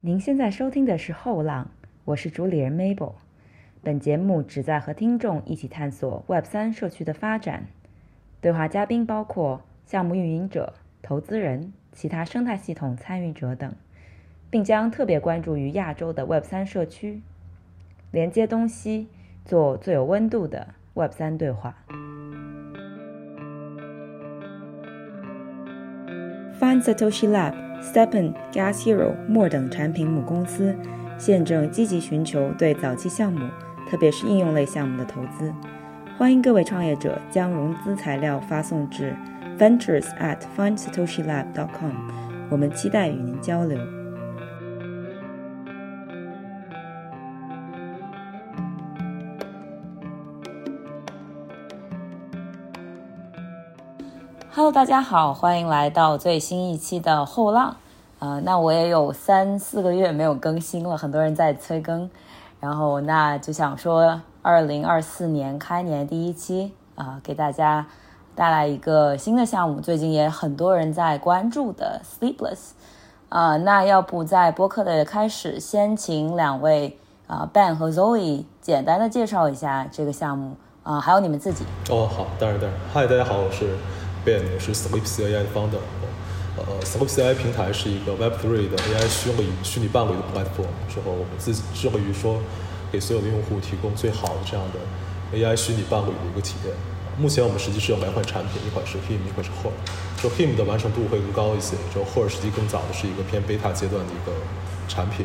您现在收听的是《后浪》，我是主理人 Mabel。本节目旨在和听众一起探索 Web 三社区的发展。对话嘉宾包括项目运营者、投资人、其他生态系统参与者等，并将特别关注于亚洲的 Web 三社区，连接东西，做最有温度的 Web 三对话。Find Satoshi Lab。Stepen、Gas Hero、More 等产品母公司现正积极寻求对早期项目，特别是应用类项目的投资。欢迎各位创业者将融资材料发送至 ventures at findsatoshilab.com，我们期待与您交流。大家好，欢迎来到最新一期的后浪。呃，那我也有三四个月没有更新了，很多人在催更，然后那就想说，二零二四年开年第一期啊，给大家带来一个新的项目，最近也很多人在关注的 Sleepless。啊，那要不在播客的开始，先请两位啊 Ben 和 Zoe 简单的介绍一下这个项目啊，还有你们自己。哦，好，当然当然，嗨，大家好，我是。我是 Sleep AI 的。呃，Sleep AI 平台是一个 Web3 的 AI 虚拟虚拟伴侣的 platform。之后我们自致力于说，给所有的用户提供最好的这样的 AI 虚拟伴侣的一个体验。目前我们实际是有两款产品，一款是 Him，一款是 Her。就 Him 的完成度会更高一些，就 Her 实际更早的是一个偏 beta 阶段的一个产品。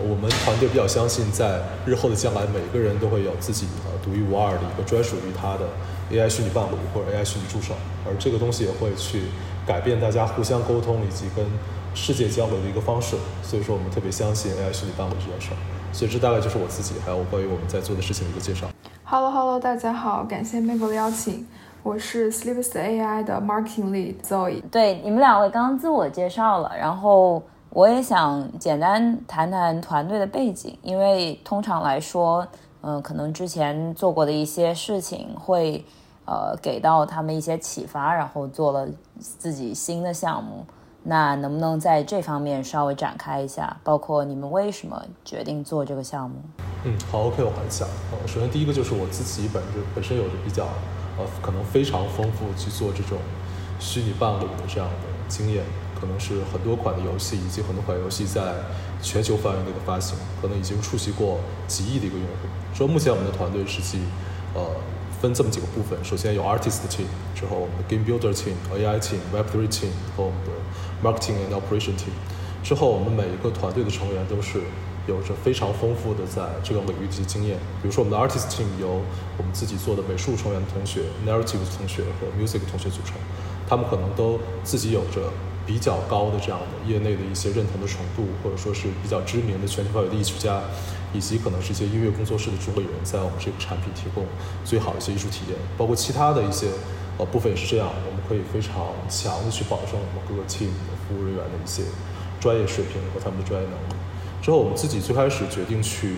我们团队比较相信，在日后的将来，每个人都会有自己呃独一无二的一个专属于他的 AI 虚拟伴侣或者 AI 虚拟助手，而这个东西也会去改变大家互相沟通以及跟世界交流的一个方式。所以说，我们特别相信 AI 虚拟伴侣这件事儿。所以这大概就是我自己还有关于我们在做的事情的一个介绍。Hello Hello，大家好，感谢 Mabel 的邀请，我是 Sleeps AI 的 Marketing Lead Zoe。对，你们两位刚刚自我介绍了，然后。我也想简单谈谈团队的背景，因为通常来说，嗯，可能之前做过的一些事情会，呃，给到他们一些启发，然后做了自己新的项目。那能不能在这方面稍微展开一下？包括你们为什么决定做这个项目？嗯，好，OK，我很想。首先第一个就是我自己本身本身有着比较，呃，可能非常丰富去做这种虚拟伴侣的这样的经验。可能是很多款的游戏，以及很多款游戏在全球范围内的发行，可能已经触及过几亿的一个用户。说目前我们的团队实际，呃，分这么几个部分：首先有 artist team，之后我们的 game builder team、AI team、Web3 team 和我们的 marketing and operation team。之后我们每一个团队的成员都是有着非常丰富的在这个领域的一些经验。比如说我们的 artist team 由我们自己做的美术成员同学、narrative 同学和 music 同学组成，他们可能都自己有着。比较高的这样的业内的一些认同的程度，或者说是比较知名的全球范围的艺术家，以及可能是一些音乐工作室的主理人，在我们这个产品提供最好的一些艺术体验，包括其他的一些呃部分也是这样，我们可以非常强的去保证我们各个 team 的服务人员的一些专业水平和他们的专业能力。之后我们自己最开始决定去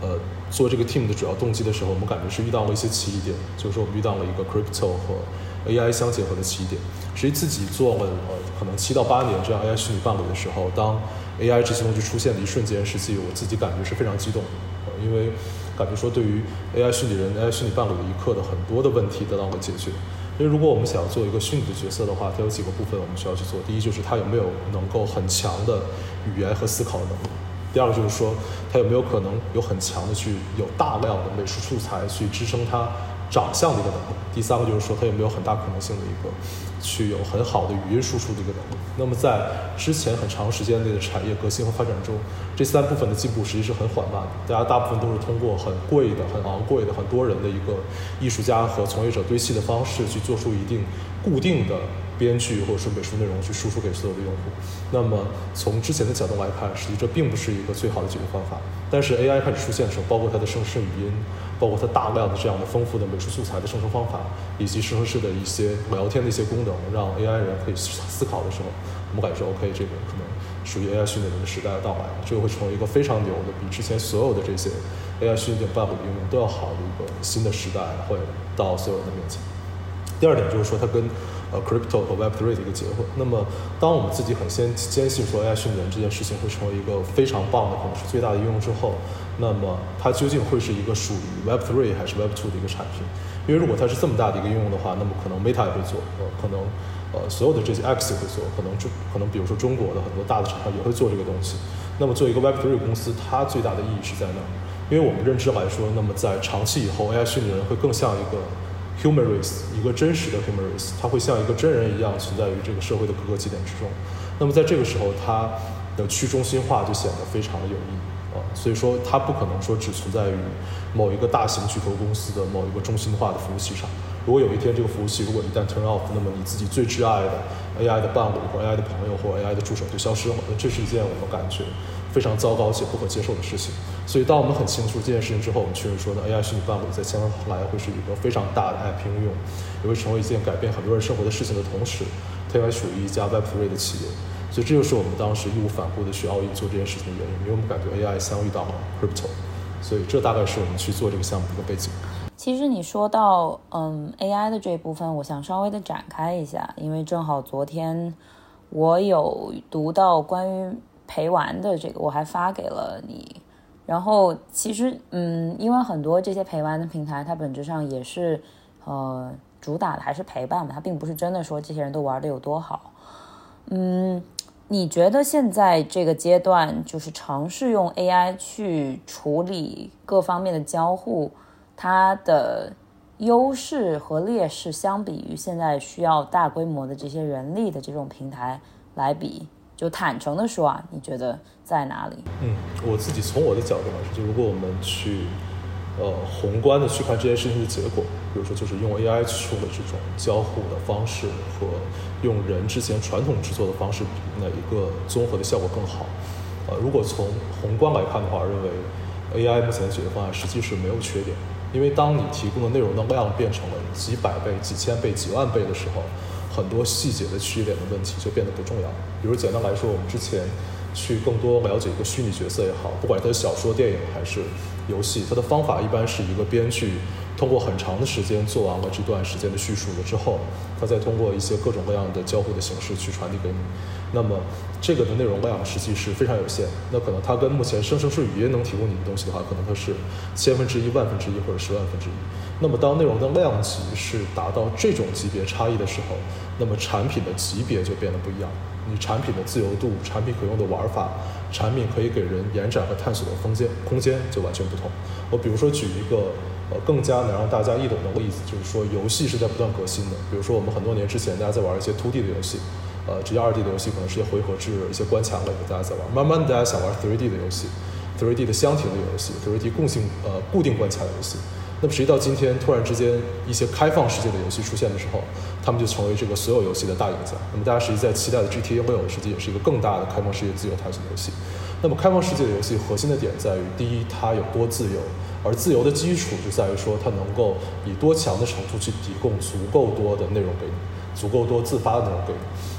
呃做这个 team 的主要动机的时候，我们感觉是遇到了一些奇异点，就是说我们遇到了一个 crypto 和 AI 相结合的奇异点。实际自己做了呃可能七到八年这样 AI 虚拟伴侣的时候，当 AI 这些东西出现的一瞬间，实际我自己感觉是非常激动，的，因为感觉说对于 AI 虚拟人、AI 虚拟伴侣的一刻的很多的问题得到了解决。因为如果我们想要做一个虚拟的角色的话，它有几个部分我们需要去做。第一就是它有没有能够很强的语言和思考能力；第二个就是说它有没有可能有很强的去有大量的美术素材去支撑它。长相的一个能力，第三个就是说他有没有很大可能性的一个，去有很好的语音输出的一个能力。那么在之前很长时间内的产业革新和发展中，这三部分的进步实际是很缓慢的。大家大部分都是通过很贵的、很昂贵的、很多人的一个艺术家和从业者堆砌的方式去做出一定固定的。编剧或者是美术内容去输出给所有的用户，那么从之前的角度来看，实际这并不是一个最好的解决方法。但是 AI 开始出现的时候，包括它的生成语音，包括它大量的这样的丰富的美术素材的生成方法，以及生成式的一些聊天的一些功能，让 AI 人可以思考的时候，我们感觉 OK，这个可能属于 AI 训练人的时代的到来，这个会成为一个非常牛的，比之前所有的这些 AI 训练伴侣应用都要好的一个新的时代会到所有人的面前。第二点就是说，它跟呃 crypto 和 Web3 的一个结合。那么，当我们自己很坚坚信说 AI 训练这件事情会成为一个非常棒的，可能是最大的应用之后，那么它究竟会是一个属于 Web3 还是 Web2 的一个产品？因为如果它是这么大的一个应用的话，那么可能 Meta 也会做，呃，可能呃所有的这些 X 也会做，可能中可能比如说中国的很多大的厂商也会做这个东西。那么作为一个 Web3 公司，它最大的意义是在哪儿？因为我们认知来说，那么在长期以后，AI 训练人会更像一个 human race，一个真实的 human race，它会像一个真人一样存在于这个社会的各个节点之中。那么在这个时候，它的去中心化就显得非常的有意义啊。所以说，它不可能说只存在于某一个大型巨头公司的某一个中心化的服务器上。如果有一天这个服务器如果一旦 turn off，那么你自己最挚爱的 AI 的伴侣或 AI 的朋友或 AI 的助手就消失了，那这是一件我们感觉。非常糟糕且不可接受的事情，所以当我们很清楚这件事情之后，我们确认说呢，AI 虚拟伴侣在将来会是一个非常大的 IP 应用，也会成为一件改变很多人生活的事情的同时，它还属于一家 Web3 的企业，所以这就是我们当时义无反顾的去奥运做这件事情的原因，因为我们感觉 AI 相遇到了 Crypto，所以这大概是我们去做这个项目的一个背景。其实你说到嗯 AI 的这一部分，我想稍微的展开一下，因为正好昨天我有读到关于。陪玩的这个我还发给了你，然后其实嗯，因为很多这些陪玩的平台，它本质上也是呃主打的还是陪伴嘛，它并不是真的说这些人都玩的有多好。嗯，你觉得现在这个阶段就是尝试用 AI 去处理各方面的交互，它的优势和劣势相比于现在需要大规模的这些人力的这种平台来比？就坦诚的说啊，你觉得在哪里？嗯，我自己从我的角度来说，就如果我们去呃宏观的去看这件事情的结果，比如说就是用 AI 去处理这种交互的方式和用人之前传统制作的方式，哪一个综合的效果更好？呃，如果从宏观来看的话，认为 AI 目前的解决方案实际是没有缺点，因为当你提供的内容的量变成了几百倍、几千倍、几万倍的时候。很多细节的区别的问题就变得不重要。比如简单来说，我们之前去更多了解一个虚拟角色也好，不管它是小说、电影还是游戏，它的方法一般是一个编剧通过很长的时间做完了这段时间的叙述了之后，他再通过一些各种各样的交互的形式去传递给你。那么这个的内容量实际是非常有限。那可能它跟目前生成式语音能提供你的东西的话，可能它是千分之一、万分之一或者十万分之一。那么，当内容的量级是达到这种级别差异的时候，那么产品的级别就变得不一样。你产品的自由度、产品可用的玩法、产品可以给人延展和探索的空间空间就完全不同。我比如说举一个呃更加能让大家易懂的例子，就是说游戏是在不断革新的。比如说我们很多年之前大家在玩一些 2D 的游戏，呃，直接 2D 的游戏可能是一些回合制、一些关卡类的，大家在玩。慢慢的，大家想玩 3D 的游戏，3D 的箱庭的游戏，3D 共性呃固定关卡的游戏。那么，实际到今天，突然之间一些开放世界的游戏出现的时候，他们就成为这个所有游戏的大赢家。那么，大家实际在期待的 GTA 六，实际也是一个更大的开放世界自由探索游戏。那么，开放世界的游戏核心的点在于，第一，它有多自由，而自由的基础就在于说，它能够以多强的程度去提供足够多的内容给你，足够多自发的那种给你。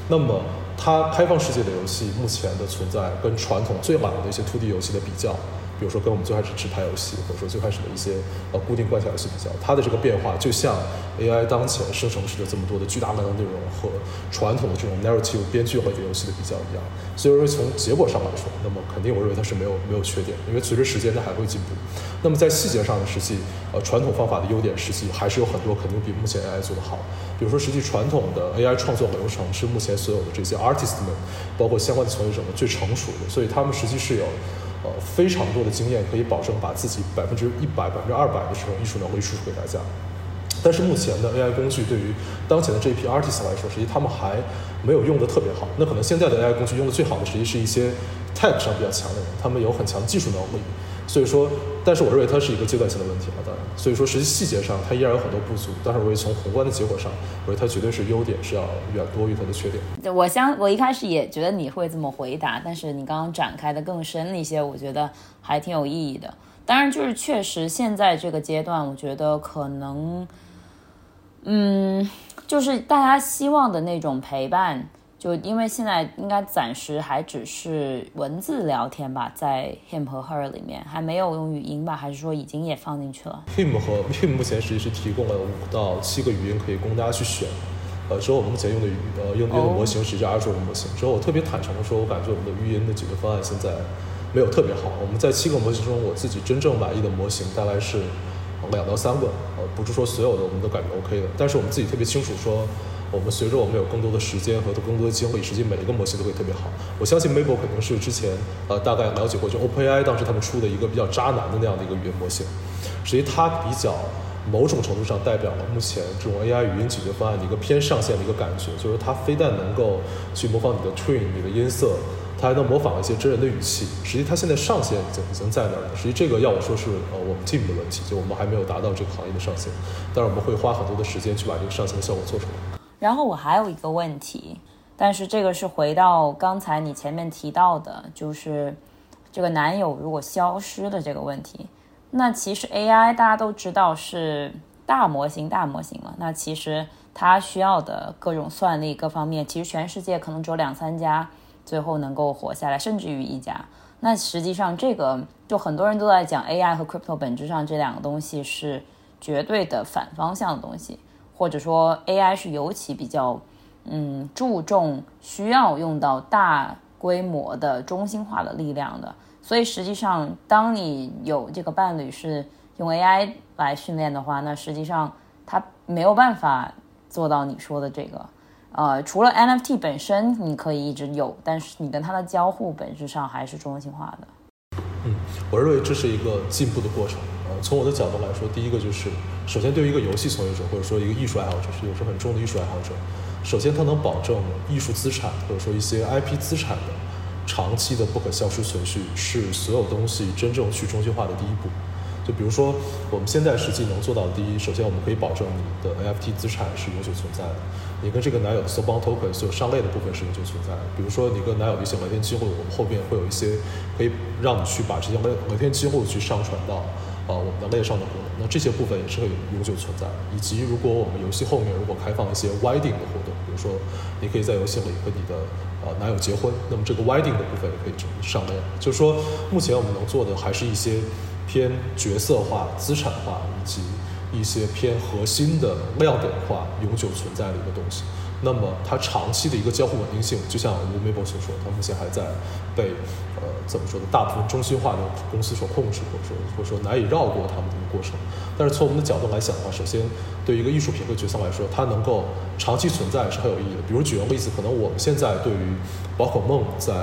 那么，它开放世界的游戏目前的存在，跟传统最老的一些 2D 游戏的比较。比如说，跟我们最开始纸牌游戏，或者说最开始的一些呃固定关卡游戏比较，它的这个变化就像 AI 当前生成式的这么多的巨大量的内容和传统的这种 narrative 编剧类的游戏的比较一样。所以说，从结果上来说，那么肯定我认为它是没有没有缺点，因为随着时间它还会进步。那么在细节上呢，实际呃传统方法的优点，实际还是有很多肯定比目前 AI 做得好。比如说，实际传统的 AI 创作流程是目前所有的这些 artist 们，包括相关的从业者们最成熟的，所以他们实际是有。呃，非常多的经验可以保证把自己百分之一百、百分之二百的这种艺术能力输出给大家。但是目前的 AI 工具对于当前的这一批 artist 来说，实际他们还没有用的特别好。那可能现在的 AI 工具用的最好的，实际是一些 tech 上比较强的人，他们有很强技术能力。所以说，但是我认为它是一个阶段性的问题了，当然。所以说，实际细节上它依然有很多不足，但是我也从宏观的结果上，我觉得它绝对是优点是要远多于它的缺点。我相我一开始也觉得你会这么回答，但是你刚刚展开的更深一些，我觉得还挺有意义的。当然，就是确实现在这个阶段，我觉得可能，嗯，就是大家希望的那种陪伴。就因为现在应该暂时还只是文字聊天吧，在 him 和 her 里面还没有用语音吧？还是说已经也放进去了？him 和 him 目前实际是提供了五到七个语音可以供大家去选。呃，之后我们目前用的语呃用用的模型是叫 Azure 的模型。之后我特别坦诚的说，我感觉我们的语音的解决方案现在没有特别好。我们在七个模型中，我自己真正满意的模型大概是两到三个，呃，不是说所有的我们都感觉 OK 的，但是我们自己特别清楚说。我们随着我们有更多的时间和更多的精力，实际每一个模型都会特别好。我相信 Mabel 肯定是之前呃大概了解过，就 OpenAI 当时他们出的一个比较渣男的那样的一个语言模型。实际它比较某种程度上代表了目前这种 AI 语音解决方案的一个偏上线的一个感觉，就是它非但能够去模仿你的 Twin、你的音色，它还能模仿一些真人的语气。实际它现在上线已经已经在那儿了。实际这个要我说是呃我们 team 的问题，就我们还没有达到这个行业的上限，但是我们会花很多的时间去把这个上线的效果做出来。然后我还有一个问题，但是这个是回到刚才你前面提到的，就是这个男友如果消失的这个问题。那其实 AI 大家都知道是大模型，大模型了。那其实它需要的各种算力各方面，其实全世界可能只有两三家最后能够活下来，甚至于一家。那实际上这个就很多人都在讲 AI 和 crypto 本质上这两个东西是绝对的反方向的东西。或者说 AI 是尤其比较，嗯，注重需要用到大规模的中心化的力量的，所以实际上，当你有这个伴侣是用 AI 来训练的话，那实际上他没有办法做到你说的这个，呃，除了 NFT 本身你可以一直有，但是你跟它的交互本质上还是中心化的。嗯，我认为这是一个进步的过程。从我的角度来说，第一个就是。首先，对于一个游戏从业者，或者说一个艺术爱好者，是有着很重的艺术爱好者。首先，他能保证艺术资产或者说一些 IP 资产的长期的不可消失存续，是所有东西真正去中心化的第一步。就比如说，我们现在实际能做到的第一，首先我们可以保证你的 NFT 资产是永久存在的。你跟这个男友的 s o b o n Token 所有上链的部分是永久存在的。比如说，你跟男友的一些聊天记录，我们后面会有一些可以让你去把这些聊聊天记录去上传到。啊，我们的链上的功能，那这些部分也是会永久存在。以及如果我们游戏后面如果开放一些 wedding 的活动，比如说你可以在游戏里和你的呃男友结婚，那么这个 wedding 的部分也可以上链。就是说，目前我们能做的还是一些偏角色化、资产化以及一些偏核心的亮点化、永久存在的一个东西。那么它长期的一个交互稳定性，就像吴 Mabel 所说，它目前还在被呃怎么说呢？大部分中心化的公司所控制，或者说或者说难以绕过他们的一个过程。但是从我们的角度来想的话，首先对于一个艺术品和角色来说，它能够长期存在是很有意义的。比如举个例子，可能我们现在对于宝可梦在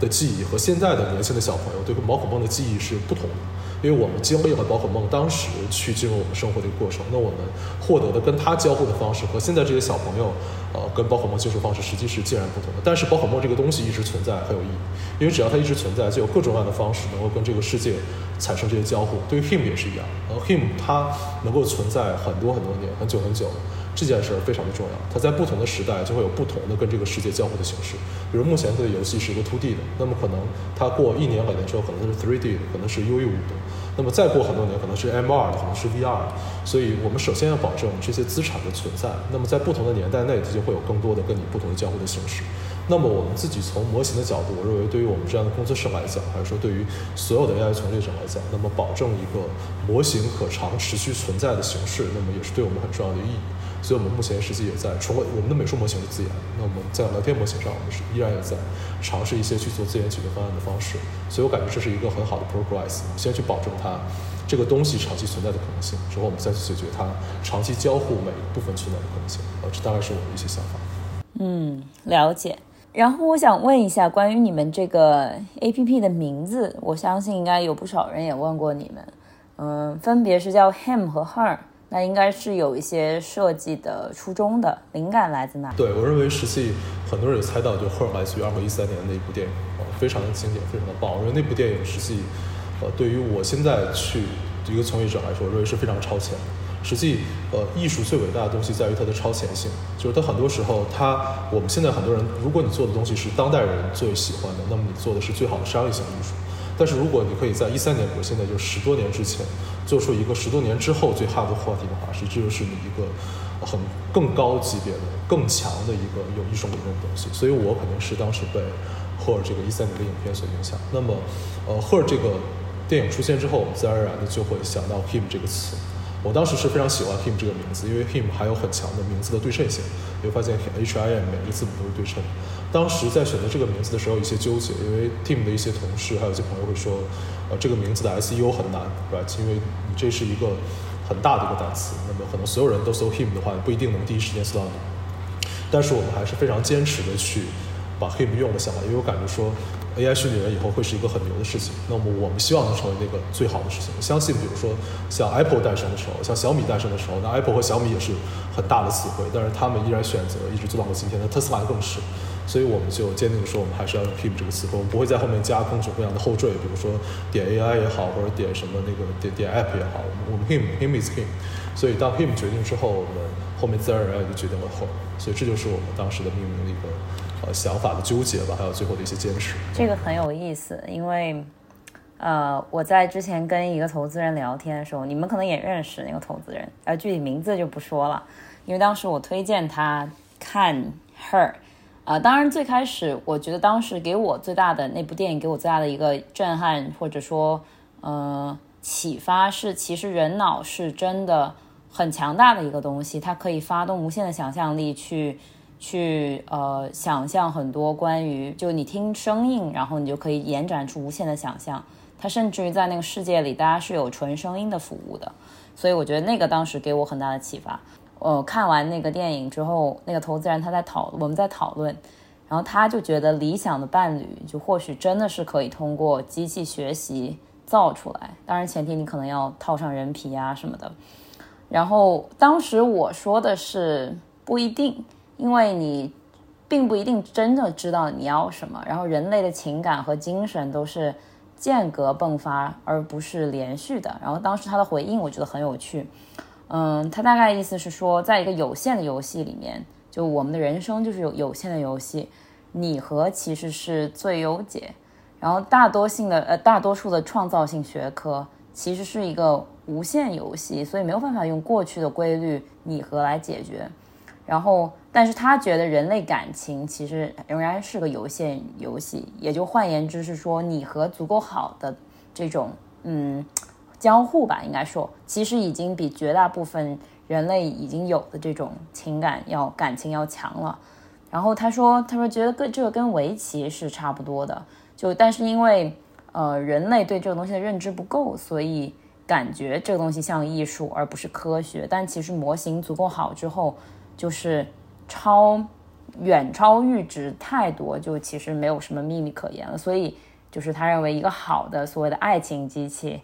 的记忆和现在的年轻的小朋友对宝可梦的记忆是不同的。因为我们经历了宝可梦当时去进入我们生活的一个过程，那我们获得的跟它交互的方式和现在这些小朋友，呃，跟宝可梦接触方式实际是截然不同的。但是宝可梦这个东西一直存在很有意义，因为只要它一直存在，就有各种各样的方式能够跟这个世界产生这些交互。对于 Him 也是一样，呃，Him 它能够存在很多很多年，很久很久。这件事儿非常的重要，它在不同的时代就会有不同的跟这个世界交互的形式。比如目前它的游戏是一个 2D 的，那么可能它过一年两年之后可能它是 3D 的，可能是 UE 五的，那么再过很多年可能是 MR，可能是 VR。所以我们首先要保证这些资产的存在。那么在不同的年代内，它就会有更多的跟你不同的交互的形式。那么我们自己从模型的角度，我认为对于我们这样的工作室来讲，还是说对于所有的 AI 从业者来讲，那么保证一个模型可长持续存在的形式，那么也是对我们很重要的意义。所以我们目前实际也在除了我们的美术模型是自研，那我们在聊天模型上，我们是依然也在尝试一些去做自研解决方案的方式。所以我感觉这是一个很好的 progress。先去保证它这个东西长期存在的可能性，之后我们再去解决它长期交互每一部分存在的可能性。呃，这大概是我的一些想法。嗯，了解。然后我想问一下关于你们这个 A P P 的名字，我相信应该有不少人也问过你们。嗯，分别是叫 Him 和 Her。那应该是有一些设计的初衷的灵感来自哪？对我认为，实际很多人有猜到，就《赫尔》来自于二零一三年的一部电影，非常的经典，非常的棒。我认为那部电影实际，呃，对于我现在去一个从业者来说，我认为是非常超前。实际，呃，艺术最伟大的东西在于它的超前性，就是它很多时候，它我们现在很多人，如果你做的东西是当代人最喜欢的，那么你做的是最好的商业性艺术。但是如果你可以在一三年，比如现在就是十多年之前。做出一个十多年之后最 hard 的话题的话，实际就是你一个很更高级别的、更强的一个有艺术理论的东西。所以我肯定是当时被赫尔这个一三年的影片所影响。那么，呃，赫尔这个电影出现之后，我们自然而然的就会想到 him 这个词。我当时是非常喜欢 him 这个名字，因为 him 还有很强的名字的对称性。你会发现 H I M 每个字母都是对称。当时在选择这个名字的时候有一些纠结，因为 team 的一些同事还有一些朋友会说，呃，这个名字的 S E O 很难，right？因为你这是一个很大的一个单词，那么可能所有人都搜 him 的话，不一定能第一时间搜到你。但是我们还是非常坚持的去把 him 用了下来，因为我感觉说。AI 虚拟人以后会是一个很牛的事情，那么我们希望能成为那个最好的事情。我相信，比如说像 Apple 诞生的时候，像小米诞生的时候，那 Apple 和小米也是很大的词汇，但是他们依然选择一直做到了今天。那特斯拉更是，所以我们就坚定的说，我们还是要用 him 这个词汇，我们不会在后面加各种各样的后缀，比如说点 AI 也好，或者点什么那个点点 App 也好，我们 him him is him。所以当 him 决定之后，我们后面自然而然就决定了 home。所以这就是我们当时的命名的一个。呃，想法的纠结吧，还有最后的一些坚持。这个很有意思，因为，呃，我在之前跟一个投资人聊天的时候，你们可能也认识那个投资人，呃，具体名字就不说了，因为当时我推荐他看《Her》，啊，当然最开始我觉得当时给我最大的那部电影给我最大的一个震撼或者说呃启发是，其实人脑是真的很强大的一个东西，它可以发动无限的想象力去。去呃想象很多关于就你听声音，然后你就可以延展出无限的想象。它甚至于在那个世界里，大家是有纯声音的服务的。所以我觉得那个当时给我很大的启发。呃，看完那个电影之后，那个投资人他在讨我们在讨论，然后他就觉得理想的伴侣就或许真的是可以通过机器学习造出来。当然前提你可能要套上人皮啊什么的。然后当时我说的是不一定。因为你并不一定真的知道你要什么，然后人类的情感和精神都是间隔迸发，而不是连续的。然后当时他的回应我觉得很有趣，嗯，他大概意思是说，在一个有限的游戏里面，就我们的人生就是有有限的游戏，拟合其实是最优解，然后大多性的呃大多数的创造性学科其实是一个无限游戏，所以没有办法用过去的规律拟合来解决。然后，但是他觉得人类感情其实仍然是个有限游戏，也就换言之是说，你和足够好的这种嗯交互吧，应该说，其实已经比绝大部分人类已经有的这种情感要感情要强了。然后他说，他说觉得跟这个跟围棋是差不多的，就但是因为呃人类对这个东西的认知不够，所以感觉这个东西像艺术而不是科学。但其实模型足够好之后。就是超远超阈值太多，就其实没有什么秘密可言了。所以，就是他认为一个好的所谓的爱情机器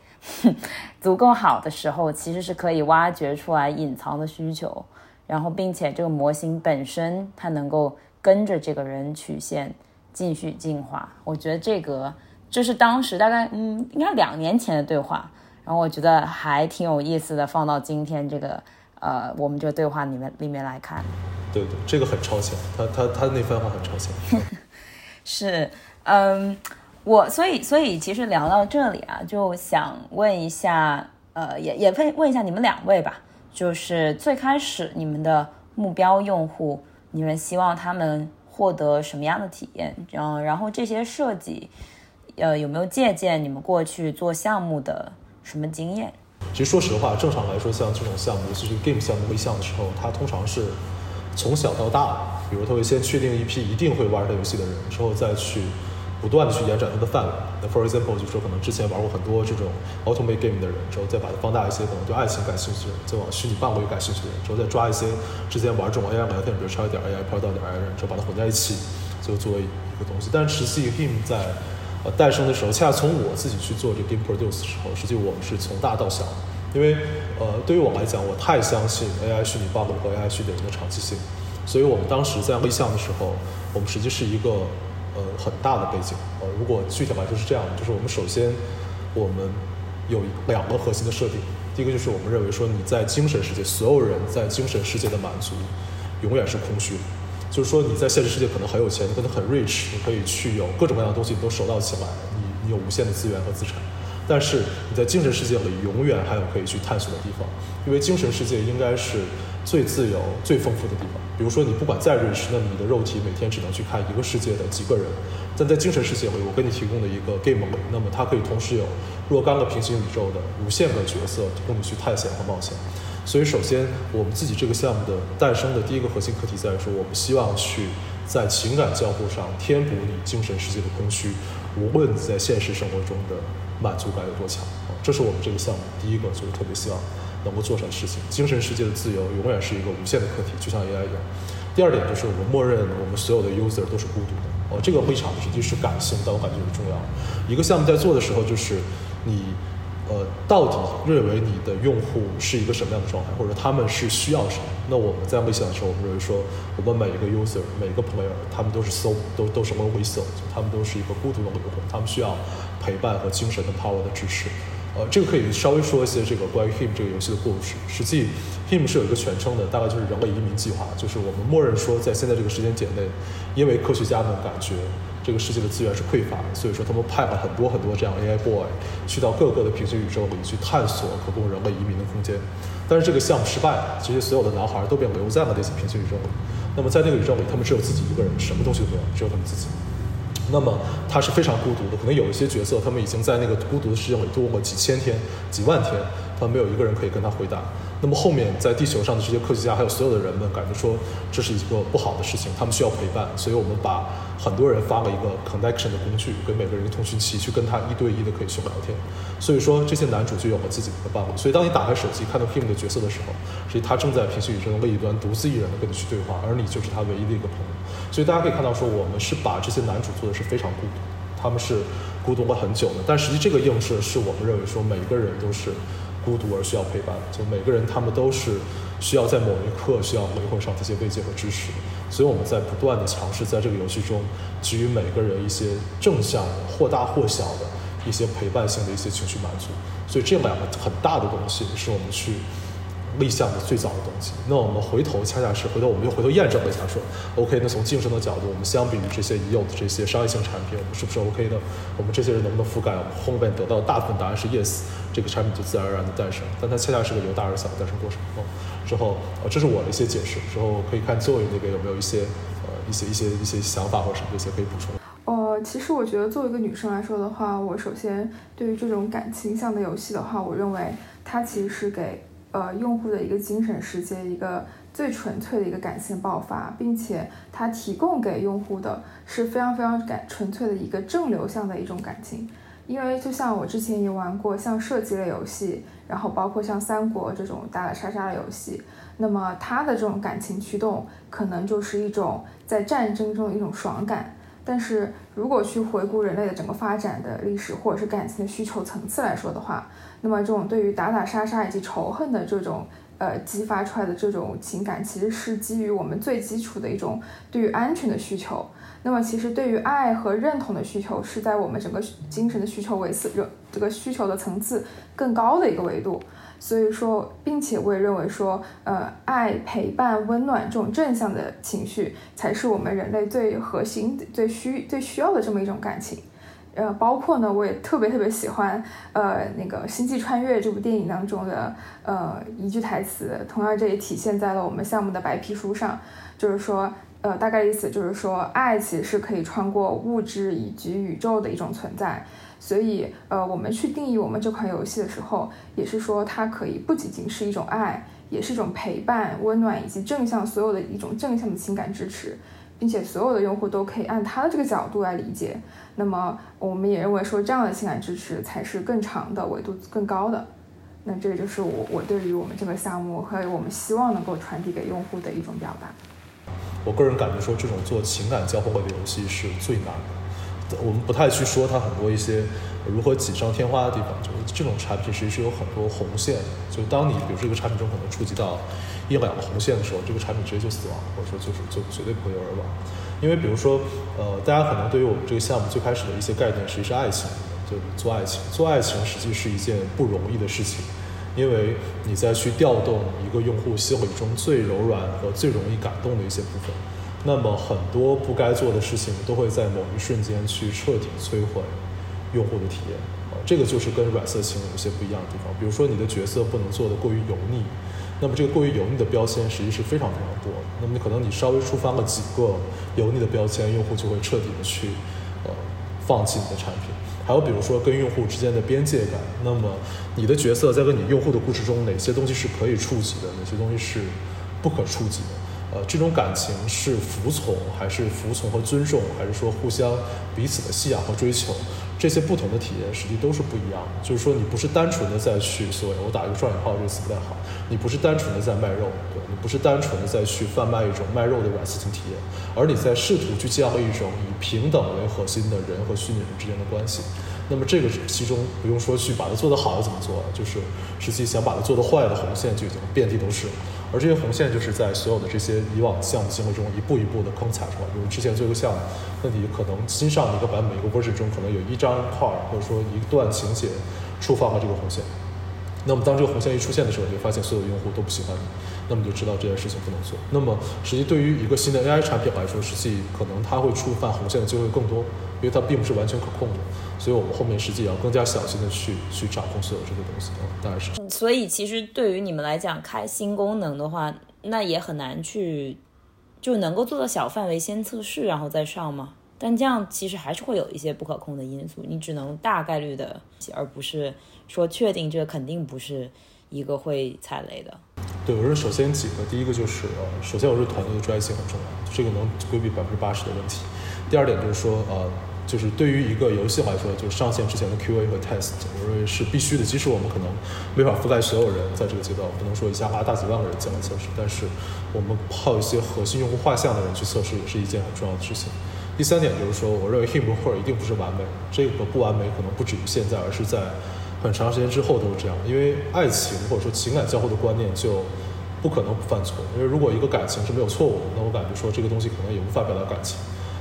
足够好的时候，其实是可以挖掘出来隐藏的需求，然后并且这个模型本身它能够跟着这个人曲线继续进化。我觉得这个这是当时大概嗯应该两年前的对话，然后我觉得还挺有意思的，放到今天这个。呃，我们这个对话里面里面来看，对对，这个很超前，他他他那番话很超前，是，嗯，我所以所以其实聊到这里啊，就想问一下，呃，也也问问一下你们两位吧，就是最开始你们的目标用户，你们希望他们获得什么样的体验？嗯，然后这些设计，呃，有没有借鉴你们过去做项目的什么经验？其实说实话，正常来说，像这种项目，尤其是 game 项目立项的时候，它通常是从小到大，比如他会先确定一批一定会玩这游戏的人，之后再去不断的去延展它的范围。那 for example，就是说可能之前玩过很多这种 automate game 的人，之后再把它放大一些，可能对爱情感兴趣的人，再往虚拟伴侣感兴趣的人，之后再抓一些之前玩这种 AI 聊天，比如超一点 AI、p r o 到点 AI 人，之后把它混在一起，最后作为一个东西。但是实际 him 在呃诞生的时候，恰恰从我自己去做这个 game produce 的时候，实际我们是从大到小，因为呃，对于我来讲，我太相信 AI 虚拟 bug 和 AI 虚拟人的长期性，所以我们当时在立项的时候，我们实际是一个呃很大的背景。呃，如果具体来说是这样的，就是我们首先我们有两个核心的设定，第一个就是我们认为说你在精神世界，所有人在精神世界的满足永远是空虚。就是说，你在现实世界可能很有钱，你可能很 rich，你可以去有各种各样的东西，你都手到擒来，你你有无限的资源和资产。但是你在精神世界里，永远还有可以去探索的地方，因为精神世界应该是最自由、最丰富的地方。比如说，你不管再 rich，那你的肉体每天只能去看一个世界的几个人，但在精神世界里，我给你提供的一个 game，那么它可以同时有若干个平行宇宙的无限个角色供你去探险和冒险。所以，首先我们自己这个项目的诞生的第一个核心课题在于说，我们希望去在情感交互上填补你精神世界的空虚，无论你在现实生活中的满足感有多强。这是我们这个项目第一个就是特别希望能够做成的事情。精神世界的自由永远是一个无限的课题，就像 AI 一样。第二点就是我们默认我们所有的 user 都是孤独的。哦，这个立场实际是感性，但我感觉是重要。一个项目在做的时候，就是你。到底认为你的用户是一个什么样的状态，或者他们是需要什么？那我们在微信的时候，我们认为说，我们每一个 user，每一个 player，他们都是 so 都都是 lonely soul，他们都是一个孤独的灵魂，他们需要陪伴和精神的 power 的支持。呃，这个可以稍微说一些这个关于 him 这个游戏的故事。实际 him 是有一个全称的，大概就是人类移民计划，就是我们默认说，在现在这个时间点内，因为科学家们感觉。这个世界的资源是匮乏的，所以说他们派了很多很多这样 AI boy 去到各个的平行宇宙里去探索可供人类移民的空间。但是这个项目失败了，其实所有的男孩都被留在了那些平行宇宙里。那么在那个宇宙里，他们只有自己一个人，什么东西都没有，只有他们自己。那么他是非常孤独的，可能有一些角色，他们已经在那个孤独的世界里度过几千天、几万天，他没有一个人可以跟他回答。那么后面在地球上的这些科学家还有所有的人们，感觉说这是一个不好的事情，他们需要陪伴，所以我们把很多人发了一个 connection 的工具，给每个人一个通讯器，去跟他一对一的可以去聊天。所以说这些男主就有了自己的一个伴侣。所以当你打开手机看到 him 的角色的时候，实际他正在平行宇宙的另一端独自一人的跟你去对话，而你就是他唯一的一个朋友。所以大家可以看到说，我们是把这些男主做的是非常孤独，他们是孤独了很久的。但实际这个映射是我们认为说每个人都是。孤独而需要陪伴，就每个人他们都是需要在某一刻需要灵魂上这些慰藉和支持，所以我们在不断的尝试在这个游戏中给予每个人一些正向或大或小的一些陪伴性的一些情绪满足，所以这两个很大的东西是我们去。立项的最早的东西，那我们回头恰恰是回头，我们又回头验证了一下，说，OK，那从竞争的角度，我们相比于这些已有的这些商业性产品，我们是不是 OK 的？我们这些人能不能覆盖？我们后面得到大部分答案是 yes，这个产品就自然而然的诞生。但它恰恰是个由大而小的诞生过程。哦之后，呃，这是我的一些解释。之后可以看 Zoe 那边有没有一些，呃，一些一些一些想法或者什么这些可以补充。呃，其实我觉得作为一个女生来说的话，我首先对于这种感情向的游戏的话，我认为它其实是给。呃，用户的一个精神世界，一个最纯粹的一个感性爆发，并且它提供给用户的是非常非常感纯粹的一个正流向的一种感情。因为就像我之前也玩过像射击类游戏，然后包括像三国这种打打杀杀的游戏，那么它的这种感情驱动，可能就是一种在战争中的一种爽感。但是如果去回顾人类的整个发展的历史，或者是感情的需求层次来说的话，那么这种对于打打杀杀以及仇恨的这种呃激发出来的这种情感，其实是基于我们最基础的一种对于安全的需求。那么其实对于爱和认同的需求，是在我们整个精神的需求维次这这个需求的层次更高的一个维度。所以说，并且我也认为说，呃，爱、陪伴、温暖这种正向的情绪，才是我们人类最核心、最需、最需要的这么一种感情。呃，包括呢，我也特别特别喜欢，呃，那个《星际穿越》这部电影当中的呃一句台词，同样这也体现在了我们项目的白皮书上，就是说，呃，大概意思就是说，爱其实是可以穿过物质以及宇宙的一种存在。所以，呃，我们去定义我们这款游戏的时候，也是说它可以不仅仅是一种爱，也是一种陪伴、温暖以及正向所有的一种正向的情感支持，并且所有的用户都可以按他的这个角度来理解。那么，我们也认为说这样的情感支持才是更长的、维度更高的。那这个就是我我对于我们这个项目和我们希望能够传递给用户的一种表达。我个人感觉说，这种做情感交互类的游戏是最难的。我们不太去说它很多一些如何锦上添花的地方，就是这种产品其实是有很多红线。就当你比如这个产品中可能触及到一两个红线的时候，这个产品直接就死亡，或者说就是就绝对不会有而亡。因为比如说，呃，大家可能对于我们这个项目最开始的一些概念，其实是爱情，就做爱情。做爱情实际是一件不容易的事情，因为你在去调动一个用户心理中最柔软和最容易感动的一些部分，那么很多不该做的事情都会在某一瞬间去彻底摧毁用户的体验。这个就是跟软色情有一些不一样的地方。比如说，你的角色不能做的过于油腻。那么这个过于油腻的标签实际是非常非常多的。那么可能你稍微触发了几个油腻的标签，用户就会彻底的去呃放弃你的产品。还有比如说跟用户之间的边界感，那么你的角色在跟你用户的故事中，哪些东西是可以触及的，哪些东西是不可触及的？呃，这种感情是服从还是服从和尊重，还是说互相彼此的信仰和追求？这些不同的体验实际都是不一样的。就是说，你不是单纯的在去所谓我打一个双引号这个词不太好，你不是单纯的在卖肉，对你不是单纯的在去贩卖一种卖肉的软色情体验，而你在试图去建立一种以平等为核心的人和虚拟人之间的关系。那么这个其中不用说去把它做得好要怎么做，就是实际想把它做得坏的红线就已经遍地都是。而这些红线就是在所有的这些以往项目行为中一步一步的坑踩出来。比如之前做一个项目，那你可能新上一个版本一个 version 中可能有一张 card 或者说一段情节触发了这个红线。那么当这个红线一出现的时候，你就发现所有用户都不喜欢你，那么就知道这件事情不能做。那么实际对于一个新的 AI 产品来说，实际可能它会触犯红线的机会更多，因为它并不是完全可控的。所以我们后面实际要更加小心的去去掌控所有这些东西啊，当然是。所以其实对于你们来讲，开新功能的话，那也很难去就能够做到小范围先测试，然后再上吗？但这样其实还是会有一些不可控的因素，你只能大概率的，而不是说确定这个肯定不是一个会踩雷的。对，我说首先几个，第一个就是呃，首先我说团队的专业性很重要，这个能规避百分之八十的问题。第二点就是说呃。就是对于一个游戏来说，就上线之前的 QA 和 test，我认为是必须的。即使我们可能没法覆盖所有人，在这个阶段，不能说一下花大几万个人进来测试，但是我们泡一些核心用户画像的人去测试，也是一件很重要的事情。第三点就是说，我认为 him 或者一定不是完美，这个不完美可能不止于现在，而是在很长时间之后都是这样。因为爱情或者说情感交互的观念就不可能不犯错，因为如果一个感情是没有错误的，那我感觉说这个东西可能也无法表达感情。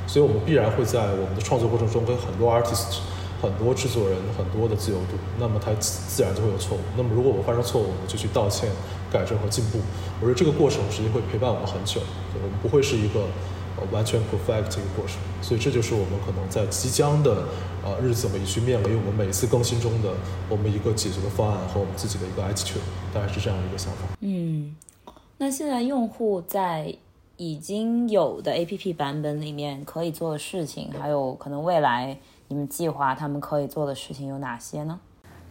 所以我们必然会在我们的创作过程中跟很多 artist、很多制作人、很多的自由度，那么它自自然就会有错误。那么如果我们犯上错误，我们就去道歉、改正和进步。我觉得这个过程实际会陪伴我们很久，我们不会是一个呃完全 perfect 这个过程。所以这就是我们可能在即将的呃日子里去面临我们每一次更新中的我们一个解决的方案和我们自己的一个 attitude，大概是这样的一个想法。嗯，那现在用户在。已经有的 A P P 版本里面可以做的事情，还有可能未来你们计划他们可以做的事情有哪些呢？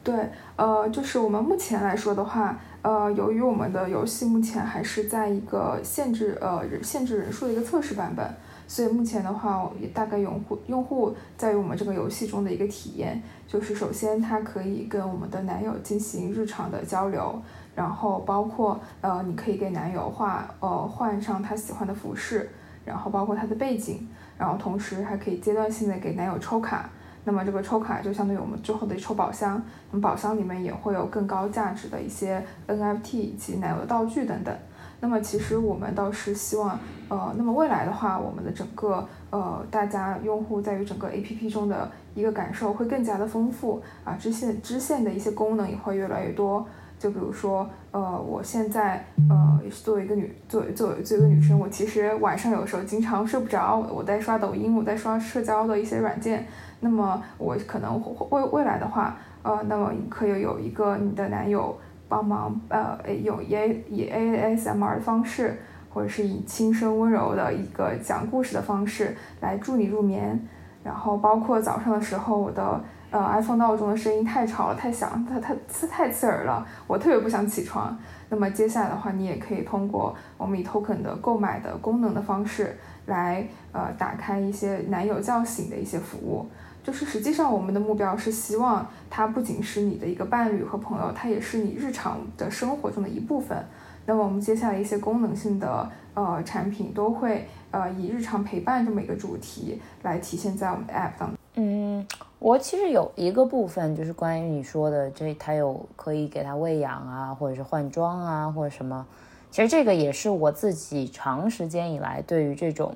对，呃，就是我们目前来说的话，呃，由于我们的游戏目前还是在一个限制，呃，限制人数的一个测试版本，所以目前的话，也大概用户用户在于我们这个游戏中的一个体验，就是首先他可以跟我们的男友进行日常的交流。然后包括呃，你可以给男友画呃换上他喜欢的服饰，然后包括他的背景，然后同时还可以阶段性的给男友抽卡。那么这个抽卡就相当于我们之后的抽宝箱，那么宝箱里面也会有更高价值的一些 NFT 以及奶油道具等等。那么其实我们倒是希望呃，那么未来的话，我们的整个呃大家用户在于整个 APP 中的一个感受会更加的丰富啊，支线支线的一些功能也会越来越多。就比如说，呃，我现在，呃也是，作为一个女，作为作为作为一个女生，我其实晚上有时候经常睡不着，我在刷抖音，我在刷社交的一些软件。那么我可能未未来的话，呃，那么可以有一个你的男友帮忙，呃，有以以 ASMR 的方式，或者是以轻声温柔的一个讲故事的方式来助你入眠。然后包括早上的时候，我的。呃，iPhone 闹钟的声音太吵了，太响，它它刺太刺耳了，我特别不想起床。那么接下来的话，你也可以通过我们以 Token 的购买的功能的方式来呃打开一些男友叫醒的一些服务。就是实际上我们的目标是希望它不仅是你的一个伴侣和朋友，它也是你日常的生活中的一部分。那么我们接下来一些功能性的呃产品都会呃以日常陪伴这么一个主题来体现在我们的 App 当中。嗯，我其实有一个部分就是关于你说的，这他有可以给他喂养啊，或者是换装啊，或者什么。其实这个也是我自己长时间以来对于这种，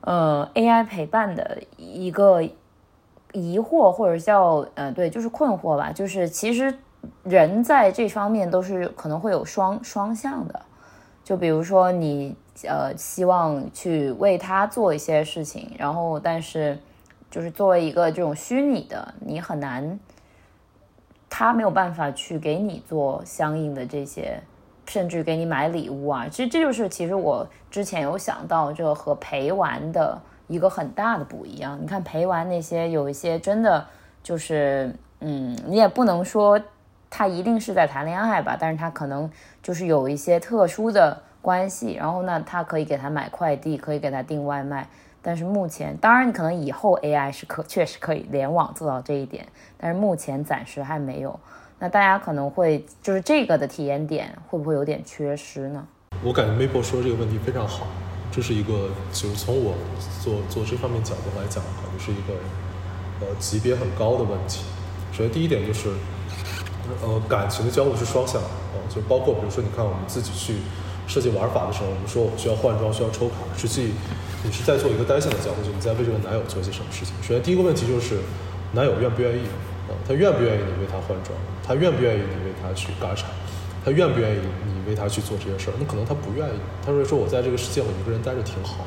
呃，AI 陪伴的一个疑惑，或者叫呃，对，就是困惑吧。就是其实人在这方面都是可能会有双双向的。就比如说你呃希望去为他做一些事情，然后但是。就是作为一个这种虚拟的，你很难，他没有办法去给你做相应的这些甚至给你买礼物啊。其实这就是其实我之前有想到，这和陪玩的一个很大的不一样。你看陪玩那些有一些真的就是，嗯，你也不能说他一定是在谈恋爱吧，但是他可能就是有一些特殊的关系，然后呢，他可以给他买快递，可以给他订外卖。但是目前，当然你可能以后 AI 是可确实可以联网做到这一点，但是目前暂时还没有。那大家可能会就是这个的体验点会不会有点缺失呢？我感觉 Maple 说这个问题非常好，这是一个就是从我做做这方面角度来讲可能，是一个呃级别很高的问题。首先第一点就是呃感情的交互是双向，的，就包括比如说你看我们自己去设计玩法的时候，我们说我们需要换装需要抽卡，实际。你是在做一个单向的交互，就你在为这个男友做一些什么事情。首先，第一个问题就是，男友愿不愿意他愿不愿意你为他换装？他愿不愿意你为他去嘎产？他愿不愿意你为他去做这些事儿？那可能他不愿意。他说：“说我在这个世界我一个人待着挺好，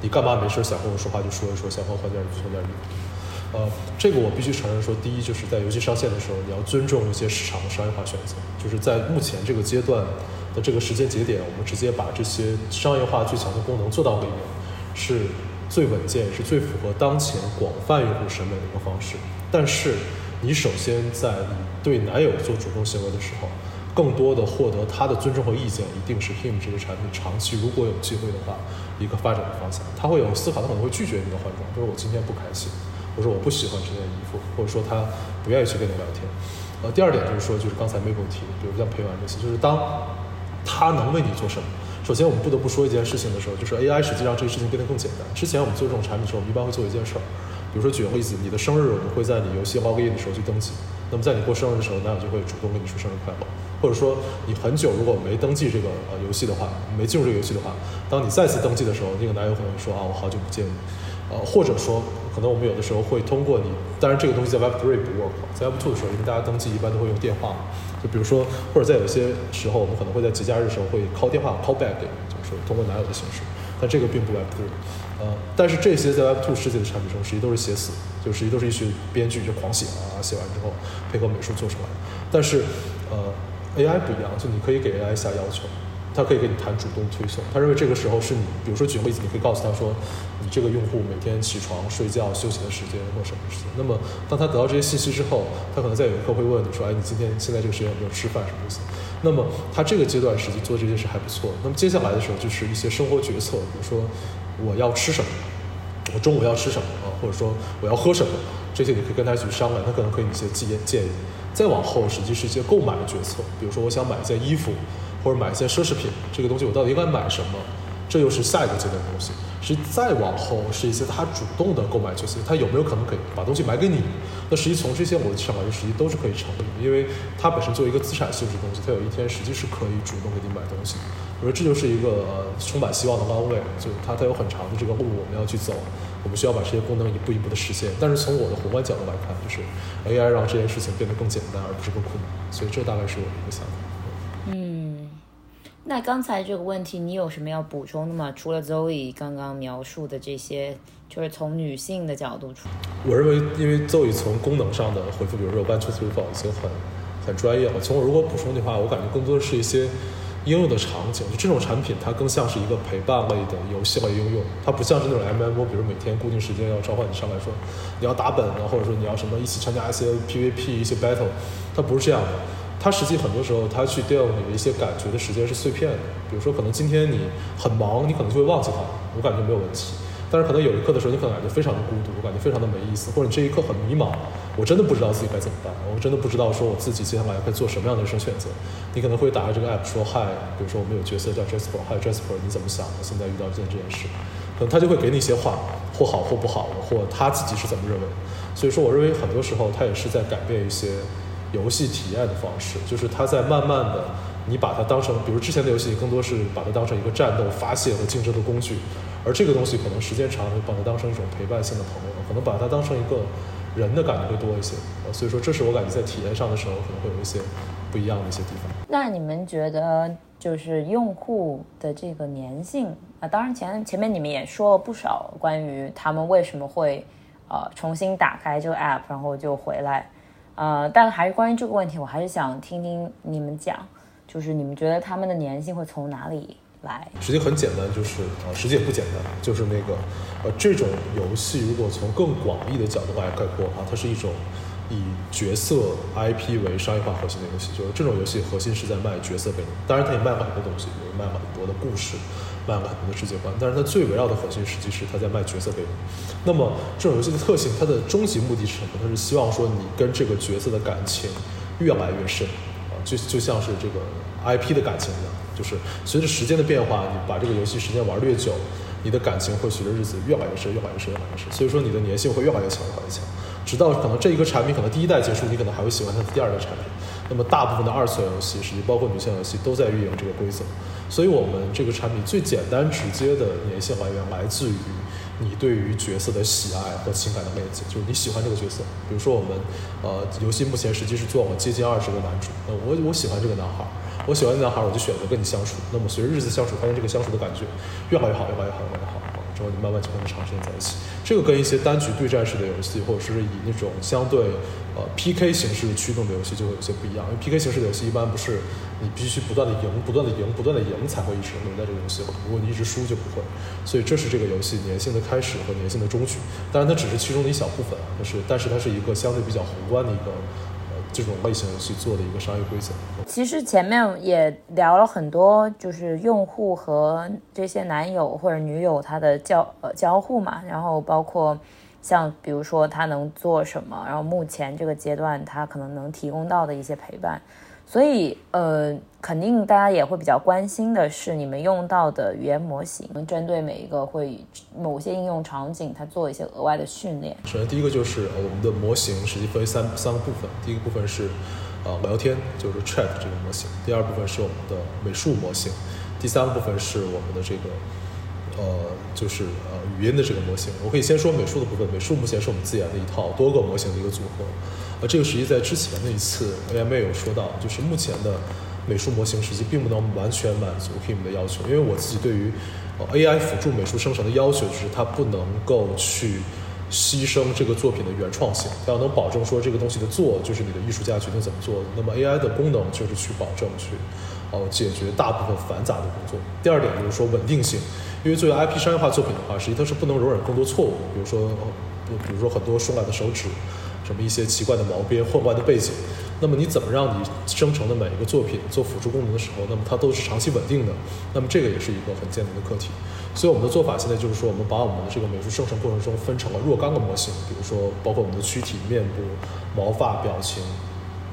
你干嘛没事想跟我说话就说一说，想换换件儿就、换件衣服？”呃，这个我必须承认，说第一就是在游戏上线的时候，你要尊重一些市场的商业化选择。就是在目前这个阶段的这个时间节点，我们直接把这些商业化最强的功能做到里面。是最稳健，是最符合当前广泛用户审美的一个方式。但是，你首先在对男友做主动行为的时候，更多的获得他的尊重和意见，一定是 Him 这个产品长期如果有机会的话，一个发展的方向。他会有思考，他可能会拒绝你的换装，就是我今天不开心，或者说我不喜欢这件衣服，或者说他不愿意去跟你聊天。呃，第二点就是说，就是刚才 Mabel 提的，比如像陪玩这些，就是当他能为你做什么。首先，我们不得不说一件事情的时候，就是 AI 实际上这个事情变得更简单。之前我们做这种产品的时候，我们一般会做一件事儿，比如说举个例子，你的生日我们会在你游戏 login 的时候去登记。那么在你过生日的时候，男友就会主动跟你说生日快乐。或者说你很久如果没登记这个呃游戏的话，没进入这个游戏的话，当你再次登记的时候，那个男友可能说啊，我好久不见你。呃，或者说可能我们有的时候会通过你，当然这个东西在 Web Three 不 work，在 Web Two 的时候，因为大家登记一般都会用电话。就比如说，或者在有些时候，我们可能会在节假日的时候会 call 电话 call back，就是通过男友的形式，但这个并不 Web Three 呃，但是这些在 Web Two 世界的产品中，实际都是写死，就实际都是一群编剧就狂写啊，写完之后配合美术做出来，但是呃 AI 不一样，就你可以给 AI 下要求。他可以给你谈主动推送，他认为这个时候是你，比如说举个例子，你可以告诉他说，你这个用户每天起床、睡觉、休息的时间或什么时间。那么当他得到这些信息之后，他可能在有一刻会问你说，哎，你今天现在这个时间有没有吃饭什么意思？那么他这个阶段实际做这些事还不错。那么接下来的时候就是一些生活决策，比如说我要吃什么，我中午要吃什么啊，或者说我要喝什么，这些你可以跟他去商量，他可能可以一些建建议。再往后实际是一些购买的决策，比如说我想买一件衣服。或者买一件奢侈品，这个东西我到底应该买什么？这又是下一个阶段的东西。实再往后是一些他主动的购买决策，他有没有可能可以把东西买给你？那实际从这些逻辑上来说，实际都是可以成立的，因为它本身作为一个资产性质的东西，它有一天实际是可以主动给你买东西。我说这就是一个充满希望的 long way，就它它有很长的这个路我们要去走，我们需要把这些功能一步一步的实现。但是从我的宏观角度来看，就是 AI 让这件事情变得更简单，而不是更困难。所以这大概是我的一个想法。那刚才这个问题，你有什么要补充的吗？除了 Zoe 刚刚描述的这些，就是从女性的角度出。我认为，因为 Zoe 从功能上的回复，比如说 One Two Three Four 已经很很专业了。从我如果补充的话，我感觉更多的是一些应用的场景。就这种产品，它更像是一个陪伴类的游戏类应用，它不像是那种 MMO，比如每天固定时间要召唤你上来说你要打本啊，或者说你要什么一起参加一些 PVP 一些 battle，它不是这样的。他实际很多时候，他去调你的一些感觉的时间是碎片的。比如说，可能今天你很忙，你可能就会忘记他，我感觉没有问题。但是可能有一刻的时候，你可能感觉非常的孤独，我感觉非常的没意思，或者你这一刻很迷茫，我真的不知道自己该怎么办，我真的不知道说我自己接下来该做什么样的人生选择。你可能会打开这个 app 说嗨，比如说我们有角色叫 Jasper，嗨 Jasper，你怎么想？我现在遇到这件这件事，可能他就会给你一些话，或好或不好，或他自己是怎么认为。所以说，我认为很多时候他也是在改变一些。游戏体验的方式，就是它在慢慢的，你把它当成，比如之前的游戏，更多是把它当成一个战斗、发泄和竞争的工具，而这个东西可能时间长，会把它当成一种陪伴性的朋友，可能把它当成一个人的感觉会多一些。所以说，这是我感觉在体验上的时候，可能会有一些不一样的一些地方。那你们觉得，就是用户的这个粘性啊，当然前前面你们也说了不少关于他们为什么会呃重新打开这个 app，然后就回来。呃，但还是关于这个问题，我还是想听听你们讲，就是你们觉得他们的粘性会从哪里来？实际很简单，就是呃，实际也不简单，就是那个呃，这种游戏如果从更广义的角度来概括的话，它是一种以角色 IP 为商业化核心的游戏。就是这种游戏核心是在卖角色给你，当然它也卖了很多东西，比如卖了很多的故事，卖了很多的世界观，但是它最围绕的核心实际是它在卖角色给你。那么这种游戏的特性，它的终极目的是什么？它是希望说你跟这个角色的感情越来越深啊，就就像是这个 IP 的感情一样，就是随着时间的变化，你把这个游戏时间玩越久，你的感情会随着日子越来越深，越来越深，越来越深。所以说你的粘性会越来越强，越来越强，直到可能这一个产品可能第一代结束，你可能还会喜欢它的第二代产品。那么大部分的二次元游戏，实际包括女性游戏，都在运营这个规则。所以我们这个产品最简单直接的粘性来源来自于。你对于角色的喜爱和情感的链接，就是你喜欢这个角色。比如说，我们呃，游戏目前实际是做了接近二十个男主。呃，我我喜欢这个男孩，我喜欢男孩，我就选择跟你相处。那么随着日子相处，发现这个相处的感觉越来越好，越来越好，越来越好。之后你慢慢就跟他长时间在一起。这个跟一些单局对战式的游戏，或者是以那种相对呃 PK 形式驱动的游戏，就会有些不一样。因为 PK 形式的游戏一般不是你必须不断的赢、不断的赢、不断的赢才会一直留在这个游戏。如果你一直输就不会。所以这是这个游戏粘性的开始和粘性的终局。当然它只是其中的一小部分，但是但是它是一个相对比较宏观的一个。这种类型游戏做的一个商业规则。其实前面也聊了很多，就是用户和这些男友或者女友他的交呃交互嘛，然后包括像比如说他能做什么，然后目前这个阶段他可能能提供到的一些陪伴。所以，呃，肯定大家也会比较关心的是，你们用到的语言模型，针对每一个会某些应用场景，它做一些额外的训练。首先，第一个就是我们的模型实际分为三三个部分。第一个部分是，呃，聊天，就是 chat 这个模型。第二部分是我们的美术模型。第三个部分是我们的这个，呃，就是呃语音的这个模型。我可以先说美术的部分。美术目前是我们自研的一套多个模型的一个组合。呃，这个实际在之前的一次 AMA 有说到，就是目前的美术模型实际并不能完全满足 Kim 的要求，因为我自己对于 AI 辅助美术生成的要求就是它不能够去牺牲这个作品的原创性，它要能保证说这个东西的做就是你的艺术家决定怎么做的。那么 AI 的功能就是去保证去哦解决大部分繁杂的工作。第二点就是说稳定性，因为作为 IP 商业化作品的话，实际它是不能容忍更多错误，比如说比如说很多松软的手指。什么一些奇怪的毛边、混乱的背景，那么你怎么让你生成的每一个作品做辅助功能的时候，那么它都是长期稳定的？那么这个也是一个很艰难的课题。所以我们的做法现在就是说，我们把我们的这个美术生成过程中分成了若干个模型，比如说包括我们的躯体、面部、毛发、表情。